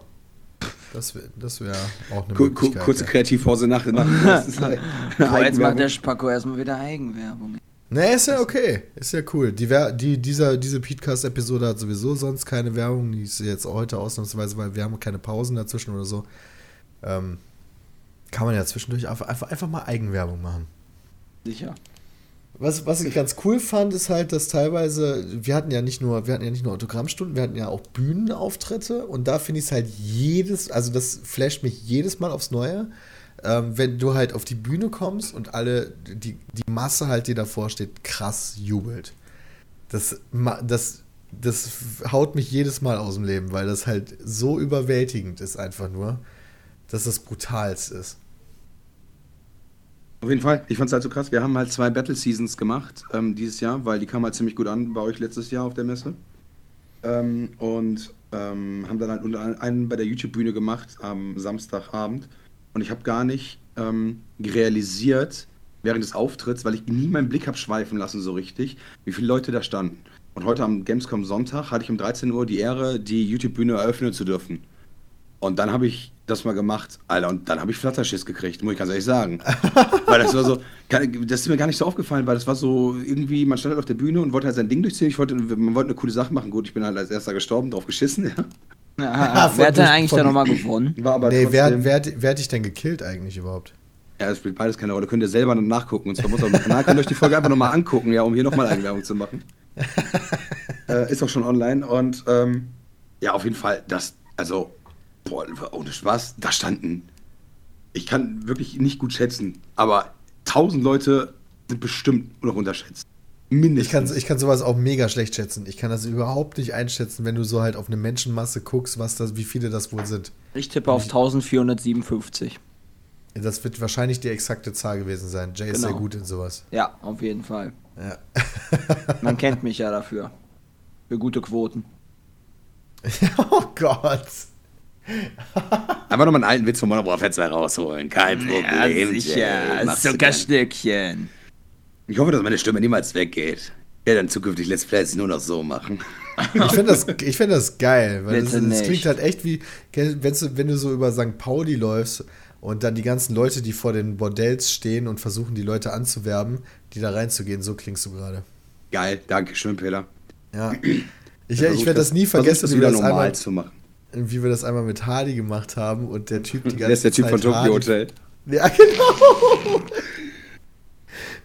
Das wäre das wär auch eine Kur Möglichkeit. kurze ja. Kreativpause nach. nach Boah, jetzt macht der Spacko erstmal wieder Eigenwerbung. Nee, ist ja okay. Ist ja cool. Die, die, dieser, diese Podcast-Episode hat sowieso sonst keine Werbung. Die ist jetzt heute ausnahmsweise, weil wir haben keine Pausen dazwischen oder so. Ähm, kann man ja zwischendurch einfach, einfach, einfach mal Eigenwerbung machen. Sicher. Was, was ich ganz cool fand, ist halt, dass teilweise, wir hatten ja nicht nur, wir hatten ja nicht nur Autogrammstunden, wir hatten ja auch Bühnenauftritte und da finde ich es halt jedes, also das flasht mich jedes Mal aufs Neue, ähm, wenn du halt auf die Bühne kommst und alle, die, die Masse halt, die davor steht, krass jubelt. Das, das, das haut mich jedes Mal aus dem Leben, weil das halt so überwältigend ist einfach nur, dass das brutalst ist. Auf jeden Fall, ich fand's halt so krass. Wir haben halt zwei Battle Seasons gemacht ähm, dieses Jahr, weil die kamen halt ziemlich gut an bei euch letztes Jahr auf der Messe. Ähm, und ähm, haben dann halt unter einen bei der YouTube-Bühne gemacht am Samstagabend. Und ich habe gar nicht ähm, realisiert während des Auftritts, weil ich nie meinen Blick habe schweifen lassen so richtig, wie viele Leute da standen. Und heute am Gamescom Sonntag hatte ich um 13 Uhr die Ehre, die YouTube-Bühne eröffnen zu dürfen. Und dann habe ich das mal gemacht, Alter, und dann habe ich Flatterschiss gekriegt, muss ich ganz ehrlich sagen. weil das war so, das ist mir gar nicht so aufgefallen, weil das war so irgendwie, man stand halt auf der Bühne und wollte halt sein Ding durchziehen. Ich wollte, man wollte eine coole Sache machen. Gut, ich bin halt als erster gestorben, drauf geschissen, ja. Ja, wer hat denn eigentlich da nochmal gewonnen? War aber nee, wer, trotzdem, wer, hat- wer hat dich denn gekillt eigentlich überhaupt? ja, das spielt beides keine Rolle. Könnt ihr selber noch nachgucken. Und zwar muss auf dem Kanal, könnt ihr euch die Folge einfach nochmal angucken, ja, um hier nochmal Eigenwerbung zu machen. äh, ist auch schon online und ähm, ja, auf jeden Fall, das, also, boah, ohne Spaß, da standen, ich kann wirklich nicht gut schätzen, aber tausend Leute sind bestimmt noch unterschätzt. Mindestens. Ich kann, ich kann sowas auch mega schlecht schätzen. Ich kann das überhaupt nicht einschätzen, wenn du so halt auf eine Menschenmasse guckst, was das, wie viele das wohl sind. Ich tippe auf 1457. Das wird wahrscheinlich die exakte Zahl gewesen sein. Jay ist sehr Genau. gut in sowas. Ja, auf jeden Fall. Ja. Man kennt mich ja dafür. Für gute Quoten. oh Gott. Einfach nochmal einen alten Witz von Monobrow Fetzer rausholen. Kein Problem. Du gern. Zuckerstückchen. Ich hoffe, dass meine Stimme niemals weggeht. Werde dann zukünftig Let's Plays nur noch so machen. Ich finde das, ich find das geil, weil das, das klingt halt echt wie, wenn du, wenn du so über St. Pauli läufst und dann die ganzen Leute, die vor den Bordells stehen und versuchen, die Leute anzuwerben, die da reinzugehen, so klingst du gerade. Geil, danke schön, Peter. Ja. Ich, ich werde das nie vergessen, das wie, wieder wir das normal einmal, zu machen. Wie wir das einmal mit Hardy gemacht haben und der Typ die ganze Der ist der Typ von Zeit Tokyo Hardy- Hotel. Ja, genau.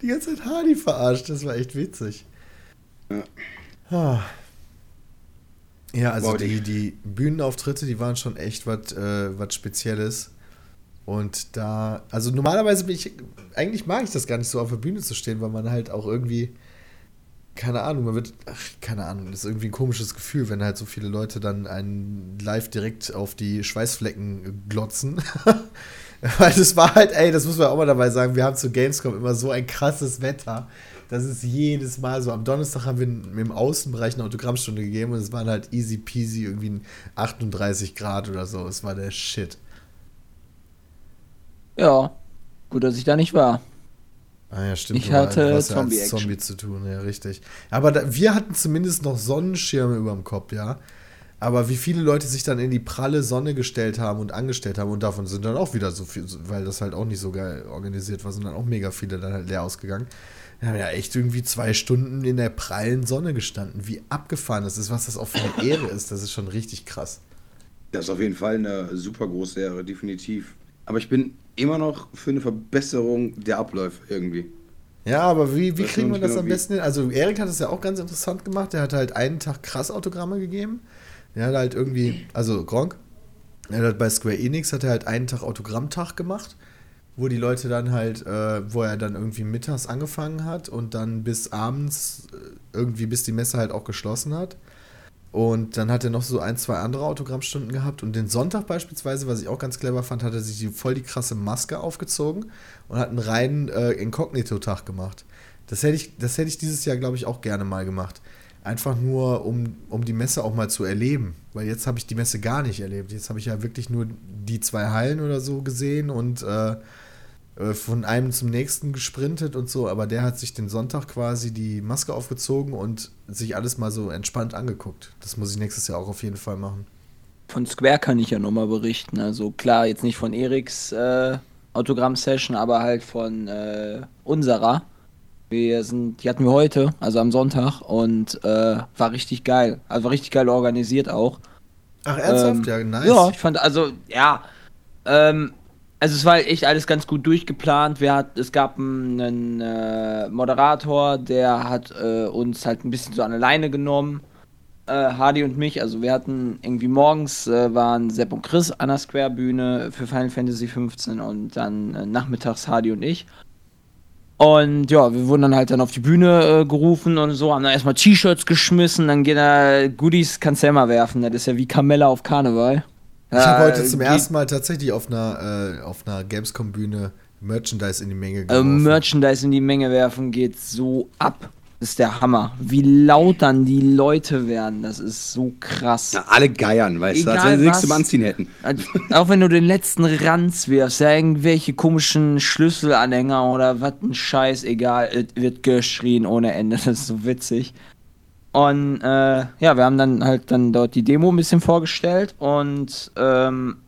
Die ganze Zeit Hardy verarscht, das war echt witzig. Ja. Ah. Ja, also Wow, die, die- Bühnenauftritte, die waren schon echt was äh, was Spezielles. Und da, also normalerweise bin ich, eigentlich mag ich das gar nicht so auf der Bühne zu stehen, weil man halt auch irgendwie, keine Ahnung, man wird, ach, keine Ahnung, das ist irgendwie ein komisches Gefühl, wenn halt so viele Leute dann einen live direkt auf die Schweißflecken glotzen. weil das war halt, ey, das muss man auch mal dabei sagen, wir haben zu Gamescom immer so ein krasses Wetter. Das ist jedes Mal so. Am Donnerstag haben wir im Außenbereich eine Autogrammstunde gegeben und es waren halt easy peasy irgendwie 38 Grad oder so. Es war der Shit. Ja, gut, dass ich da nicht war. Ah ja, stimmt. Ich hatte hast ja. Zombie zu tun, ja, richtig. Aber da, wir hatten zumindest noch Sonnenschirme über dem Kopf, ja. Aber wie viele Leute sich dann in die pralle Sonne gestellt haben und angestellt haben und davon sind dann auch wieder so viel, weil das halt auch nicht so geil organisiert war, sind dann auch mega viele dann halt leer ausgegangen. Wir haben ja echt irgendwie zwei Stunden in der prallen Sonne gestanden. Wie abgefahren das ist, was das auch für eine Ehre ist, das ist schon richtig krass. Das ist auf jeden Fall eine super große Ehre, definitiv. Aber ich bin immer noch für eine Verbesserung der Abläufe irgendwie. Ja, aber wie, wie kriegen wir das genau am besten hin? Also Erik hat es ja auch ganz interessant gemacht. Der hat halt einen Tag krass Autogramme gegeben. Der hat halt irgendwie, also Gronk, Er hat bei Square Enix hat er halt einen Tag Autogrammtag gemacht, wo die Leute dann halt, äh, wo er dann irgendwie mittags angefangen hat und dann bis abends, äh, irgendwie bis die Messe halt auch geschlossen hat. Und dann hat er noch so ein, zwei andere Autogrammstunden gehabt. Und den Sonntag beispielsweise, was ich auch ganz clever fand, hat er sich voll die krasse Maske aufgezogen und hat einen reinen äh, Inkognito-Tag gemacht. Das hätte ich, das hätte ich dieses Jahr, glaube ich, auch gerne mal gemacht. Einfach nur, um, um die Messe auch mal zu erleben. Weil jetzt habe ich die Messe gar nicht erlebt. Jetzt habe ich ja wirklich nur die zwei Hallen oder so gesehen und äh, von einem zum nächsten gesprintet und so, aber der hat sich den Sonntag quasi die Maske aufgezogen und sich alles mal so entspannt angeguckt. Das muss ich nächstes Jahr auch auf jeden Fall machen. Von Square kann ich ja nochmal berichten. Also klar, jetzt nicht von Eriks äh, Autogramm-Session, aber halt von äh, unserer. Wir sind, die hatten wir heute, also am Sonntag, und äh, war richtig geil. Also war richtig geil organisiert auch. Ach, ernsthaft? Ähm, ja, nice. Ja, ich fand, also, ja. Ähm, also es war echt alles ganz gut durchgeplant. Wir hat, es gab einen äh, Moderator, der hat äh, uns halt ein bisschen so an Leine genommen. Äh, Hardy und mich, also wir hatten irgendwie morgens äh, waren Sepp und Chris an der Square-Bühne für Final Fantasy 15 und dann äh, nachmittags Hardy und ich. Und ja, wir wurden dann halt dann auf die Bühne äh, gerufen und so, haben dann erstmal T-Shirts geschmissen, dann geht da Goodies, kannst du ja immer werfen, das ist ja wie Kamella auf Karneval. Ich habe heute zum ersten Mal tatsächlich auf einer, äh, auf einer Gamescom-Bühne Merchandise in die Menge äh, geworfen. Merchandise in die Menge werfen geht so ab. Das ist der Hammer. Wie laut dann die Leute werden, das ist so krass. Ja, alle geiern, weißt Egal du, als wenn sie nichts zum Anziehen hätten. Also, auch wenn du den letzten Ranz wirfst, ja, irgendwelche komischen Schlüsselanhänger oder was ein Scheiß, egal, es wird geschrien ohne Ende. Das ist so witzig. Und äh, ja, wir haben dann halt dann dort die Demo ein bisschen vorgestellt und ähm,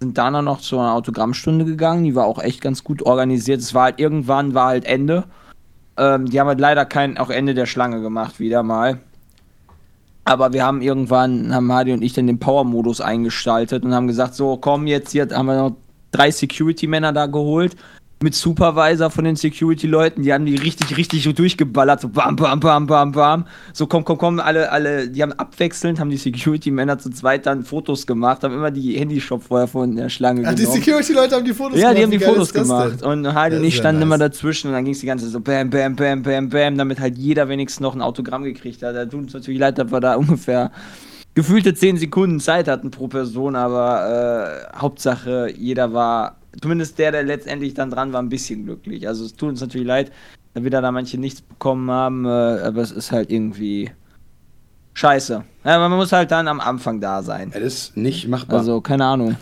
sind dann noch zu einer Autogrammstunde gegangen. Die war auch echt ganz gut organisiert. Es war halt irgendwann war halt Ende. Ähm, die haben halt leider kein auch Ende der Schlange gemacht wieder mal. Aber wir haben irgendwann, haben Hardy und ich dann den Power-Modus eingestaltet und haben gesagt, so komm jetzt, hier haben wir noch drei Security-Männer da geholt mit Supervisor von den Security-Leuten, die haben die richtig, richtig so durchgeballert, so bam, bam, bam, bam, bam. So komm, komm, komm, alle, alle, die haben abwechselnd, haben die Security-Männer zu zweit dann Fotos gemacht, haben immer die Handyshop vorher von der Schlange Ach, genommen. die Security-Leute haben die Fotos ja, gemacht? Ja, die haben die Fotos gemacht. Und Heidi und ich standen nice. immer dazwischen und dann ging es die ganze Zeit so bam, bam, bam, bam, bam, damit halt jeder wenigstens noch ein Autogramm gekriegt hat. Da tut uns natürlich leid, dass wir da ungefähr gefühlte 10 Sekunden Zeit hatten pro Person, aber äh, Hauptsache, jeder war zumindest der, der letztendlich dann dran war, ein bisschen glücklich. Also es tut uns natürlich leid, dass wir da manche nichts bekommen haben, äh, aber es ist halt irgendwie scheiße. Ja, man muss halt dann am Anfang da sein. Es ist nicht machbar. Also, keine Ahnung.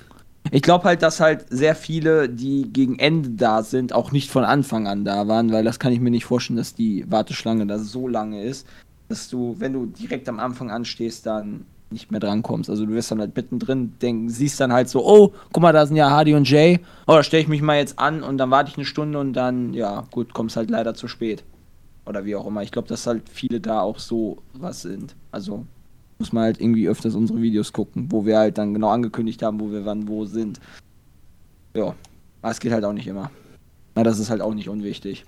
Ich glaube halt, dass halt sehr viele, die gegen Ende da sind, auch nicht von Anfang an da waren, weil das kann ich mir nicht vorstellen, dass die Warteschlange da so lange ist, dass du, wenn du direkt am Anfang anstehst, dann nicht mehr drankommst. Also du wirst dann halt mittendrin, denk, siehst dann halt so, oh, guck mal, da sind ja Hardy und Jay. Oh, da stelle ich mich mal jetzt an und dann warte ich eine Stunde und dann, ja, gut, kommst halt leider zu spät. Oder wie auch immer. Ich glaube, dass halt viele da auch so was sind. Also muss man halt irgendwie öfters unsere Videos gucken, wo wir halt dann genau angekündigt haben, wo wir wann wo sind. Ja, aber es geht halt auch nicht immer. Na, das ist halt auch nicht unwichtig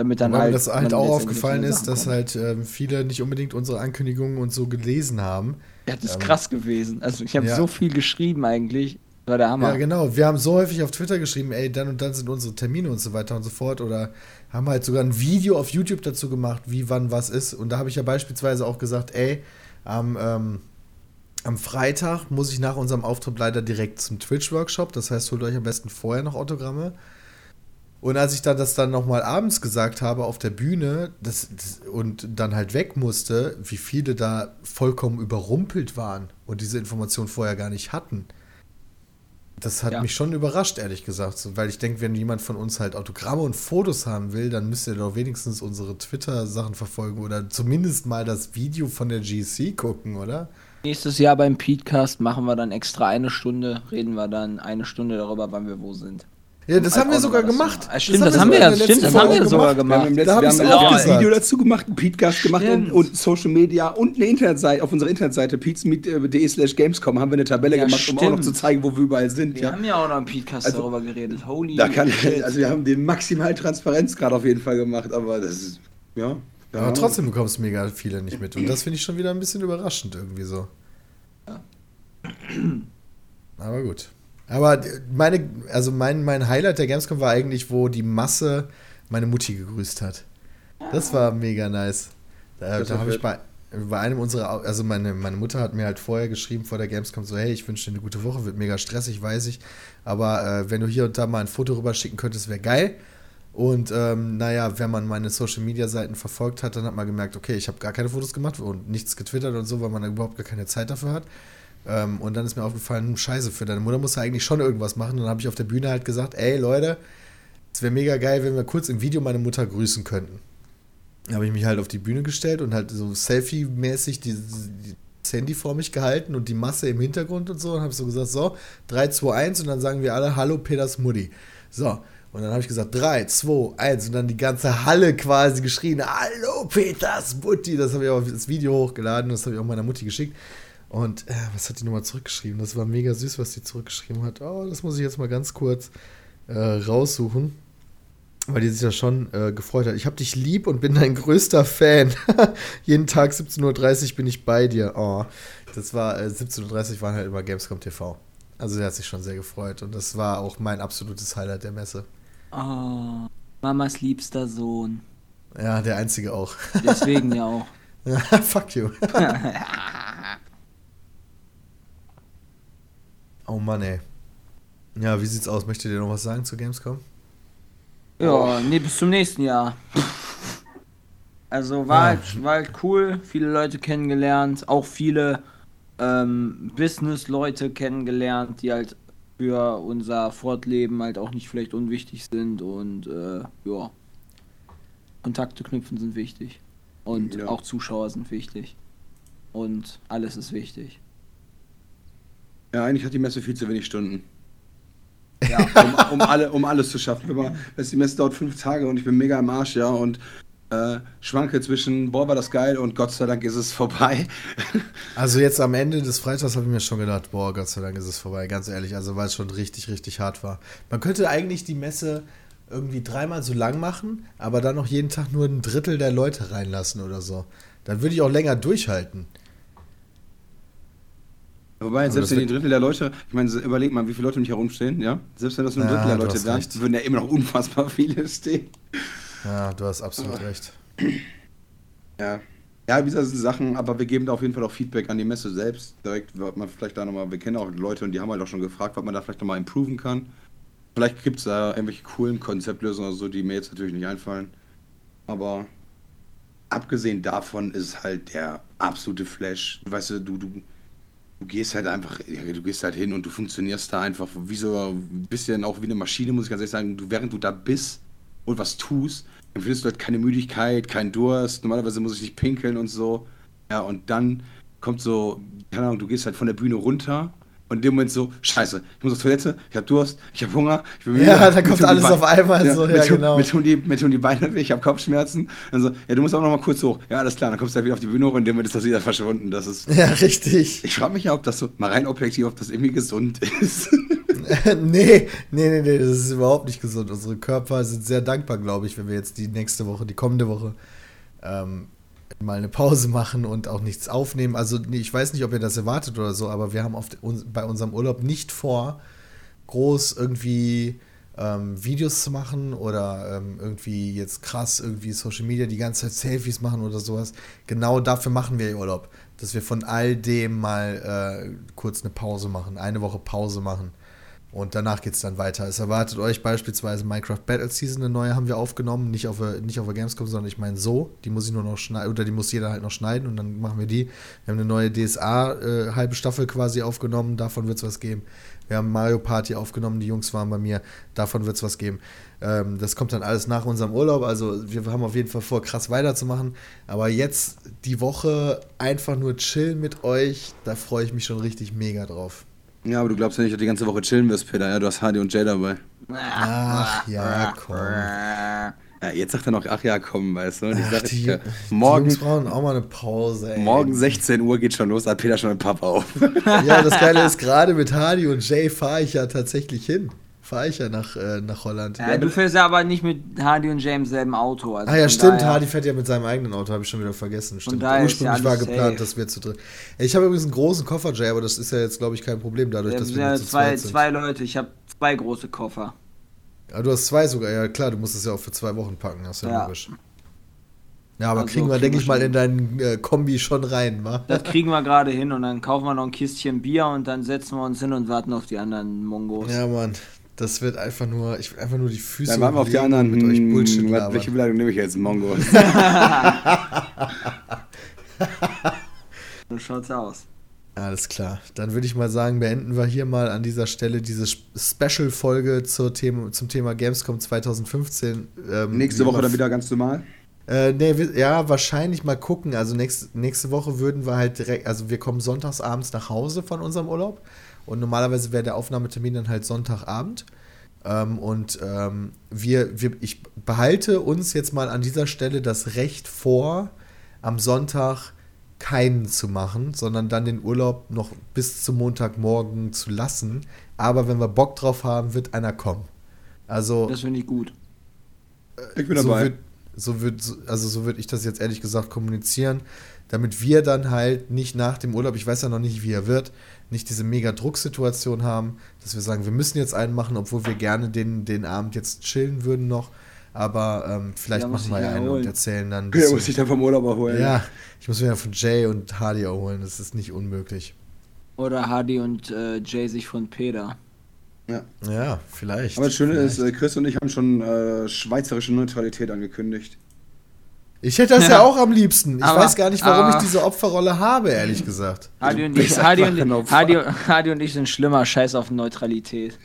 damit dann Weil halt. Das halt auch aufgefallen ist, dass halt ähm, viele nicht unbedingt unsere Ankündigungen und so gelesen haben. Ja, das ist ähm, krass gewesen. Also ich habe ja. so viel geschrieben eigentlich. War der Hammer. Ja, genau. Wir haben so häufig auf Twitter geschrieben, ey, dann und dann sind unsere Termine und so weiter und so fort. Oder haben halt sogar ein Video auf YouTube dazu gemacht, wie wann was ist. Und da habe ich ja beispielsweise auch gesagt, ey, am, ähm, am Freitag muss ich nach unserem Auftritt leider direkt zum Twitch-Workshop. Das heißt, holt euch am besten vorher noch Autogramme. Und als ich dann das dann nochmal abends gesagt habe auf der Bühne das, das, und dann halt weg musste, wie viele da vollkommen überrumpelt waren und diese Information vorher gar nicht hatten. Das hat ja. mich schon überrascht, ehrlich gesagt. Weil ich denke, wenn jemand von uns halt Autogramme und Fotos haben will, dann müsste er doch wenigstens unsere Twitter-Sachen verfolgen oder zumindest mal das Video von der GC gucken, oder? Nächstes Jahr beim Petecast machen wir dann extra eine Stunde, reden wir dann eine Stunde darüber, wann wir wo sind. Ja, das haben wir sogar gemacht. Das stimmt, das, haben wir, ja, stimmt, das haben wir sogar gemacht. Wir haben, letzten, wir haben ein Video dazu gemacht, einen Podcast gemacht und, und, Social Media und eine Internetseite, auf unserer Internetseite peatsmeet.de slash Gamescom haben wir eine Tabelle ja, gemacht, stimmt. um auch noch zu zeigen, wo wir überall sind. Wir ja. haben ja auch noch einen Podcast also, darüber geredet. Holy da kann, Also wir haben den maximal Transparenz gerade auf jeden Fall gemacht, aber das ist, ja. ja. Aber trotzdem bekommst du mega viele nicht mit und das finde ich schon wieder ein bisschen überraschend irgendwie so. Ja. Aber gut. Aber meine, also mein, mein Highlight der Gamescom war eigentlich, wo die Masse meine Mutti gegrüßt hat. Das war mega nice. Da, da habe ich bei, bei einem unserer, also meine, meine Mutter hat mir halt vorher geschrieben vor der Gamescom so, hey, ich wünsche dir eine gute Woche, wird mega stressig, weiß ich. Aber äh, wenn du hier und da mal ein Foto rüber schicken könntest, wäre geil. Und ähm, naja, wenn man meine Social Media Seiten verfolgt hat, dann hat man gemerkt, okay, ich habe gar keine Fotos gemacht und nichts getwittert und so, weil man da überhaupt gar keine Zeit dafür hat. Ähm, und dann ist mir aufgefallen, hm, scheiße, für deine Mutter muss er eigentlich schon irgendwas machen. Und dann habe ich auf der Bühne halt gesagt, ey Leute, es wäre mega geil, wenn wir kurz im Video meine Mutter grüßen könnten. Da habe ich mich halt auf die Bühne gestellt und halt so Selfie-mäßig die, die das Handy vor mich gehalten und die Masse im Hintergrund und so und habe so gesagt, so, 3, 2, 1 und dann sagen wir alle, hallo Peters Mutti. So, und dann habe ich gesagt, 3, 2, 1 und dann die ganze Halle quasi geschrien, hallo Peters Mutti. Das habe ich auch das Video hochgeladen, das habe ich auch meiner Mutti geschickt. Und äh, was hat die nochmal zurückgeschrieben? Das war mega süß, was die zurückgeschrieben hat. Oh, das muss ich jetzt mal ganz kurz äh, raussuchen. Weil die sich ja schon äh, gefreut hat. Ich hab dich lieb und bin dein größter Fan. Jeden Tag 17.30 Uhr bin ich bei dir. Oh, das war äh, 17.30 Uhr waren halt immer Gamescom TV. Also der hat sich schon sehr gefreut. Und das war auch mein absolutes Highlight der Messe. Oh, Mamas liebster Sohn. Ja, der einzige auch. Deswegen ja auch. Fuck you. oh Mann, ey. Ja, wie sieht's aus? Möchtet ihr noch was sagen zu Gamescom? Ja, nee, bis zum nächsten Jahr. Also war, Ja. halt, war halt cool, viele Leute kennengelernt, auch viele ähm, Business-Leute kennengelernt, die halt für unser Fortleben halt auch nicht vielleicht unwichtig sind und äh, ja, Kontakte knüpfen sind wichtig und Ja. auch Zuschauer sind wichtig und alles ist wichtig. Ja, eigentlich hat die Messe viel zu wenig Stunden. Ja, um, um, alle, um alles zu schaffen. Wenn man, die Messe dauert fünf Tage und ich bin mega am Arsch, ja, und äh, schwanke zwischen, boah, war das geil und Gott sei Dank ist es vorbei. Also jetzt am Ende des Freitags habe ich mir schon gedacht, boah, Gott sei Dank ist es vorbei, ganz ehrlich, also weil es schon richtig, richtig hart war. Man könnte eigentlich die Messe irgendwie dreimal so lang machen, aber dann noch jeden Tag nur ein Drittel der Leute reinlassen oder so. Dann würde ich auch länger durchhalten. Wobei, Aber selbst wenn die Drittel der Leute, ich meine, überleg mal, wie viele Leute um dich herumstehen, ja? Selbst wenn das nur ein Ja, Drittel der du Leute wären, würden ja immer noch unfassbar viele stehen. Ja, du hast absolut recht. Ja. Ja, wie gesagt, sind Sachen, aber wir geben da auf jeden Fall auch Feedback an die Messe selbst. Direkt wird man vielleicht da nochmal, wir kennen auch Leute und die haben halt auch schon gefragt, was man da vielleicht nochmal improven kann. Vielleicht gibt es da irgendwelche coolen Konzeptlösungen oder so, die mir jetzt natürlich nicht einfallen. Aber abgesehen davon ist halt der absolute Flash. Weißt du, du, du, du gehst halt einfach, ja, du gehst halt hin und du funktionierst da einfach wie so ein bisschen auch wie eine Maschine, muss ich ganz ehrlich sagen. Du, während du da bist und was tust, empfindest du halt keine Müdigkeit, keinen Durst. Normalerweise muss ich nicht pinkeln und so. Ja, und dann kommt so, keine Ahnung, du gehst halt von der Bühne runter und in dem Moment so, scheiße, ich muss auf Toilette, ich habe Durst, ich habe Hunger, ich bin Ja, müde, da mir kommt alles auf einmal so, ja, mir tun- genau. Mir tun, die, mir tun die Beine weh, ich habe Kopfschmerzen. Dann so, ja, du musst auch noch mal kurz hoch. Ja, alles klar, dann kommst du halt wieder auf die Bühne hoch und in dem Moment ist das wieder verschwunden. Das ist, Ja, richtig. ich frage mich ja, ob das so, mal rein objektiv, ob das irgendwie gesund ist. nee, nee, nee, nee, das ist überhaupt nicht gesund. Unsere Körper sind sehr dankbar, glaube ich, wenn wir jetzt die nächste Woche, die kommende Woche, ähm, mal eine Pause machen und auch nichts aufnehmen. Also, ich weiß nicht, ob ihr das erwartet oder so, aber wir haben auf, bei unserem Urlaub nicht vor, groß irgendwie ähm, Videos zu machen oder ähm, irgendwie jetzt krass irgendwie Social Media die ganze Zeit Selfies machen oder sowas. Genau dafür machen wir Urlaub. Dass wir von all dem mal äh, kurz eine Pause machen, eine Woche Pause machen. Und danach geht es dann weiter. Es erwartet euch beispielsweise Minecraft Battle Season, eine neue haben wir aufgenommen, nicht auf nicht auf der Gamescom, sondern ich meine so, die muss ich nur noch schneiden, oder die muss jeder halt noch schneiden und dann machen wir die. Wir haben eine neue DSA äh, Staffel quasi aufgenommen, davon wird es was geben. Wir haben Mario Party aufgenommen, die Jungs waren bei mir, davon wird es was geben. Ähm, das kommt dann alles nach unserem Urlaub, also wir haben auf jeden Fall vor, krass weiterzumachen. Aber jetzt die Woche einfach nur chillen mit euch, da freue ich mich schon richtig mega drauf. Ja, aber du glaubst ja nicht, dass du die ganze Woche chillen wirst, Peter. Ja, du hast Hardy und Jay dabei. Ach ja, komm. Ja, jetzt sagt er noch, ach ja, komm, weißt du. Und ich Ach, sag, die, ja, die morgen, Jungs brauchen auch mal eine Pause. Ey. morgen 16 Uhr geht schon los, da hat Peter schon mit Papa auf. Ja, das Geile ist, gerade mit Hardy und Jay fahre ich ja tatsächlich hin. Fahre ich ja nach, äh, nach Holland. Ja, du fährst ja aber nicht mit Hardy und James selben Auto. Also ah ja, stimmt, Hardy fährt ja mit seinem eigenen Auto, habe ich schon wieder vergessen. Stimmt. Ursprünglich ja war geplant, safe. dass wir zu dritt. Ich habe übrigens einen großen Koffer, Jay, aber das ist ja jetzt, glaube ich, kein Problem, dadurch, dass wir ja zu zwei, zweit sind. zwei Leute. Ich habe zwei große Koffer. Ah, du hast zwei sogar, ja klar, du musst es ja auch für zwei Wochen packen, das ist ja, Ja. logisch. Ja, aber Also kriegen wir, kriegen denke wir ich mal, in deinen äh, Kombi schon rein, wa? Das kriegen wir gerade hin und dann kaufen wir noch ein Kistchen Bier und dann setzen wir uns hin und warten auf die anderen Mongos. Ja, Mann. Das wird einfach nur, ich will einfach nur die Füße Dann waren wir auf die anderen. mit euch Bullshit was- labern. welche Beleidigung nehme ich jetzt? Mongo. So schaut's aus. Alles klar. Dann würde ich mal sagen, beenden wir hier mal an dieser Stelle diese Special-Folge Thema, zum Thema Gamescom 2015. Ähm, Nächste Woche dann wieder ganz normal. Äh, nee, ja, wahrscheinlich mal gucken. Also nächste, nächste Woche würden wir halt direkt, also wir kommen sonntags abends nach Hause von unserem Urlaub und normalerweise wäre der Aufnahmetermin dann halt Sonntagabend. Ähm, und ähm, wir, wir, ich behalte uns jetzt mal an dieser Stelle das Recht vor, am Sonntag keinen zu machen, sondern dann den Urlaub noch bis zum Montagmorgen zu lassen. Aber wenn wir Bock drauf haben, wird einer kommen. Also Das finde ich gut. Ich bin so dabei. Würd, so würd, so- also so würde ich das jetzt ehrlich gesagt kommunizieren, damit wir dann halt nicht nach dem Urlaub, ich weiß ja noch nicht, wie er wird, nicht diese mega Drucksituation haben, dass wir sagen, wir müssen jetzt einen machen, obwohl wir gerne den, den Abend jetzt chillen würden noch. Aber ähm, vielleicht Ja, machen wir einen und holen. erzählen dann. ein Ja, muss ich dann vom Urlaub erholen. ja, ich muss mir ja von Jay und Hardy erholen, das ist nicht unmöglich. Oder Hardy und äh, Jay sich von Peter. Ja. Ja, vielleicht. Aber das Schöne ist, vielleicht. äh, Chris und ich haben schon äh, schweizerische Neutralität angekündigt. Ich hätte das ja, Ja. auch am liebsten. Ich Aber- weiß gar nicht, warum aber- ich diese Opferrolle habe, ehrlich gesagt. Hardy und, ich, ein und. Hardy, Hardy und ich sind schlimmer. Scheiß auf Neutralität.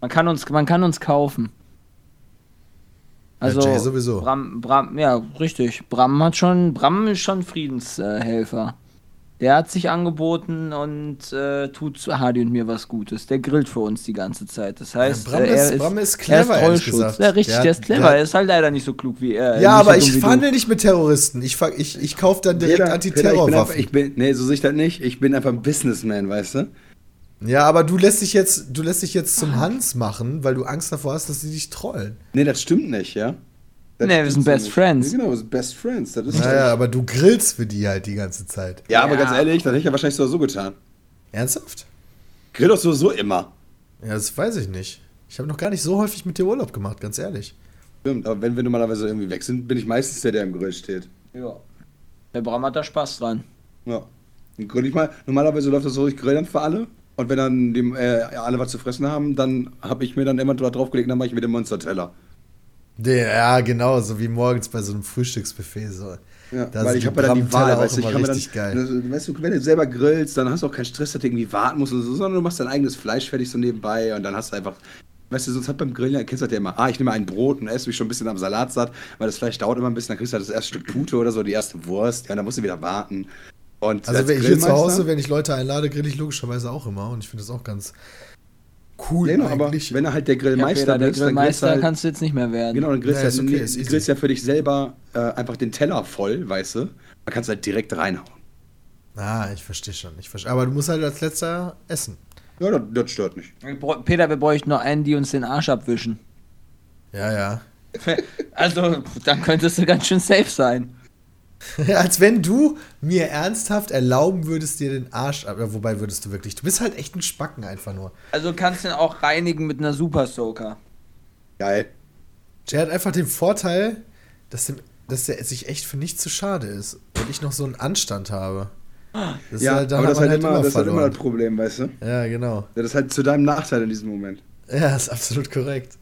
Man kann uns, man kann uns kaufen. Also, Jay sowieso. Bram, Bram, ja, richtig. Bram hat schon, Bram ist schon Friedenshelfer. Der hat sich angeboten und äh, tut zu Hardy und mir was Gutes. Der grillt für uns die ganze Zeit. Das heißt, Ja, Bram äh, er ist- Bram ist er clever, ist ehrlich Treuschutz. gesagt. Ja, richtig, Der der, ist clever. der- er ist halt leider nicht so klug wie er. Ja, aber so ich verhandle nicht mit Terroristen. Ich, ich, ich kaufe dann direkt Peter, Peter, ich bin, Antiterrorwaffen. einfach, ich bin, nee, so sehe ich das nicht. Ich bin einfach ein Businessman, weißt du? Ja, aber du lässt dich jetzt, du lässt dich jetzt zum Hans machen, weil du Angst davor hast, dass sie dich trollen. Nee, das stimmt nicht, ja? Das Nee, wir sind Best nicht. Friends. Ja, genau, wir sind Best Friends. Das ist Naja, aber du grillst für die halt die ganze Zeit. ja, aber Ja. ganz ehrlich, das hätte ich ja wahrscheinlich so getan. Ernsthaft? Grill doch sowieso immer. Ja, das weiß ich nicht. Ich habe noch gar nicht so häufig mit dir Urlaub gemacht, ganz ehrlich. Stimmt, aber wenn wir normalerweise irgendwie weg sind, bin ich meistens der, der im Grill steht. Ja. Der Bram hat da Spaß dran. Ja. Dann grill ich mal. Normalerweise läuft das so, ich grill dann für alle. Und wenn dann dem, äh, alle was zu fressen haben, dann habe ich mir dann immer da draufgelegt, dann mache ich mir den Monster-Teller. Ja, genau, so wie morgens bei so einem Frühstücksbuffet. So. Ja, Da weil ich habe ja dann die Wahl, weißt du, ich kann mir dann, richtig geil. Weißt du, wenn du selber grillst, dann hast du auch keinen Stress, dass du irgendwie warten musst und so, sondern du machst dein eigenes Fleisch fertig so nebenbei und dann hast du einfach, weißt du, sonst hat beim Grillen, kennst du das ja immer, ah, ich nehme ein Brot und esse mich schon ein bisschen am Salat satt, weil das Fleisch dauert immer ein bisschen, dann kriegst du halt das erste Stück Pute oder so, die erste Wurst, ja, dann musst du wieder warten. Und Also als wenn ich hier zu Hause, wenn ich Leute einlade, grill ich logischerweise auch immer und ich finde das auch ganz cool Nee, no, aber wenn du halt der Ja, Grillmeister Peter, der dann du Grillmeister halt, kannst du jetzt nicht mehr werden. Genau, dann grillst, du ist halt, okay, ist du easy. grillst ja für dich selber äh, einfach den Teller voll, weißt du? Man kannst halt direkt reinhauen. ah, ich verstehe schon. Ich verstehe. Aber du musst halt als letzter essen. Ja, das, das stört nicht. Peter, wir bräuchten noch einen, die uns den Arsch abwischen. Ja, ja. Also, dann könntest du ganz schön safe sein. Als wenn du mir ernsthaft erlauben würdest, dir den Arsch ab. ja, Wobei würdest du wirklich. Du bist halt echt ein Spacken einfach nur. Also du kannst den auch reinigen mit einer Super Soaker. Geil. Der hat einfach den Vorteil, dass, dem, dass der sich echt für nichts zu schade ist. Und ich noch so einen Anstand habe. Das Ja, halt- da aber das ist man halt immer, das ist halt immer das Problem, weißt du? Ja, genau. Ja, das ist halt zu deinem Nachteil in diesem Moment. Ja, ist absolut korrekt.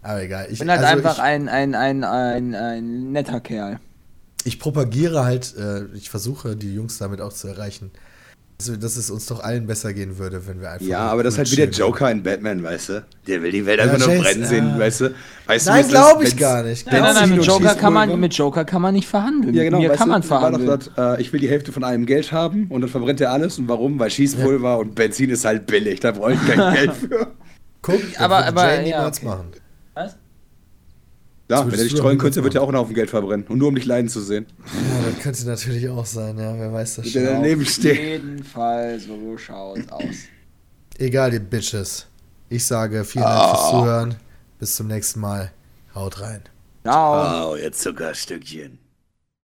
Aber egal. Ich, Ich bin halt also einfach ich, ein, ein, ein, ein, ein netter Kerl. Ich propagiere halt, äh, ich versuche die Jungs damit auch zu erreichen, dass, wir- dass es uns doch allen besser gehen würde, wenn wir einfach. Ja, aber das ist halt wie der. Joker in Batman, weißt du? Der will die Welt Ja, einfach nur Jace, brennen sehen, ja. weißt du? Weißt du, wie Nein, glaube ich gar nicht. Nein, nein, nein, mit Joker, kann man, mit Joker kann man nicht verhandeln. Ja, genau. Mit mir weißt kann du, man war doch verhandeln. das, äh, ich will die Hälfte von allem Geld haben und dann verbrennt er alles. Und warum? Weil Schießpulver und Benzin ist halt billig. Da brauche ich kein Geld für. Guck, Aber- aber, ja, okay. machen. Was? Ja, wenn er dich trollen könnte, wird er auch einen Haufen Geld verbrennen. Und nur um dich leiden zu sehen. Ja, das könnte natürlich auch sein, ja, wer weiß das schon. der daneben Auf steht. jeden Fall, so schaut's aus. Egal, die Bitches. Ich sage vielen Dank fürs Zuhören. Bis zum nächsten Mal. Haut rein. Ciao. Oh, ihr Zuckerstückchen.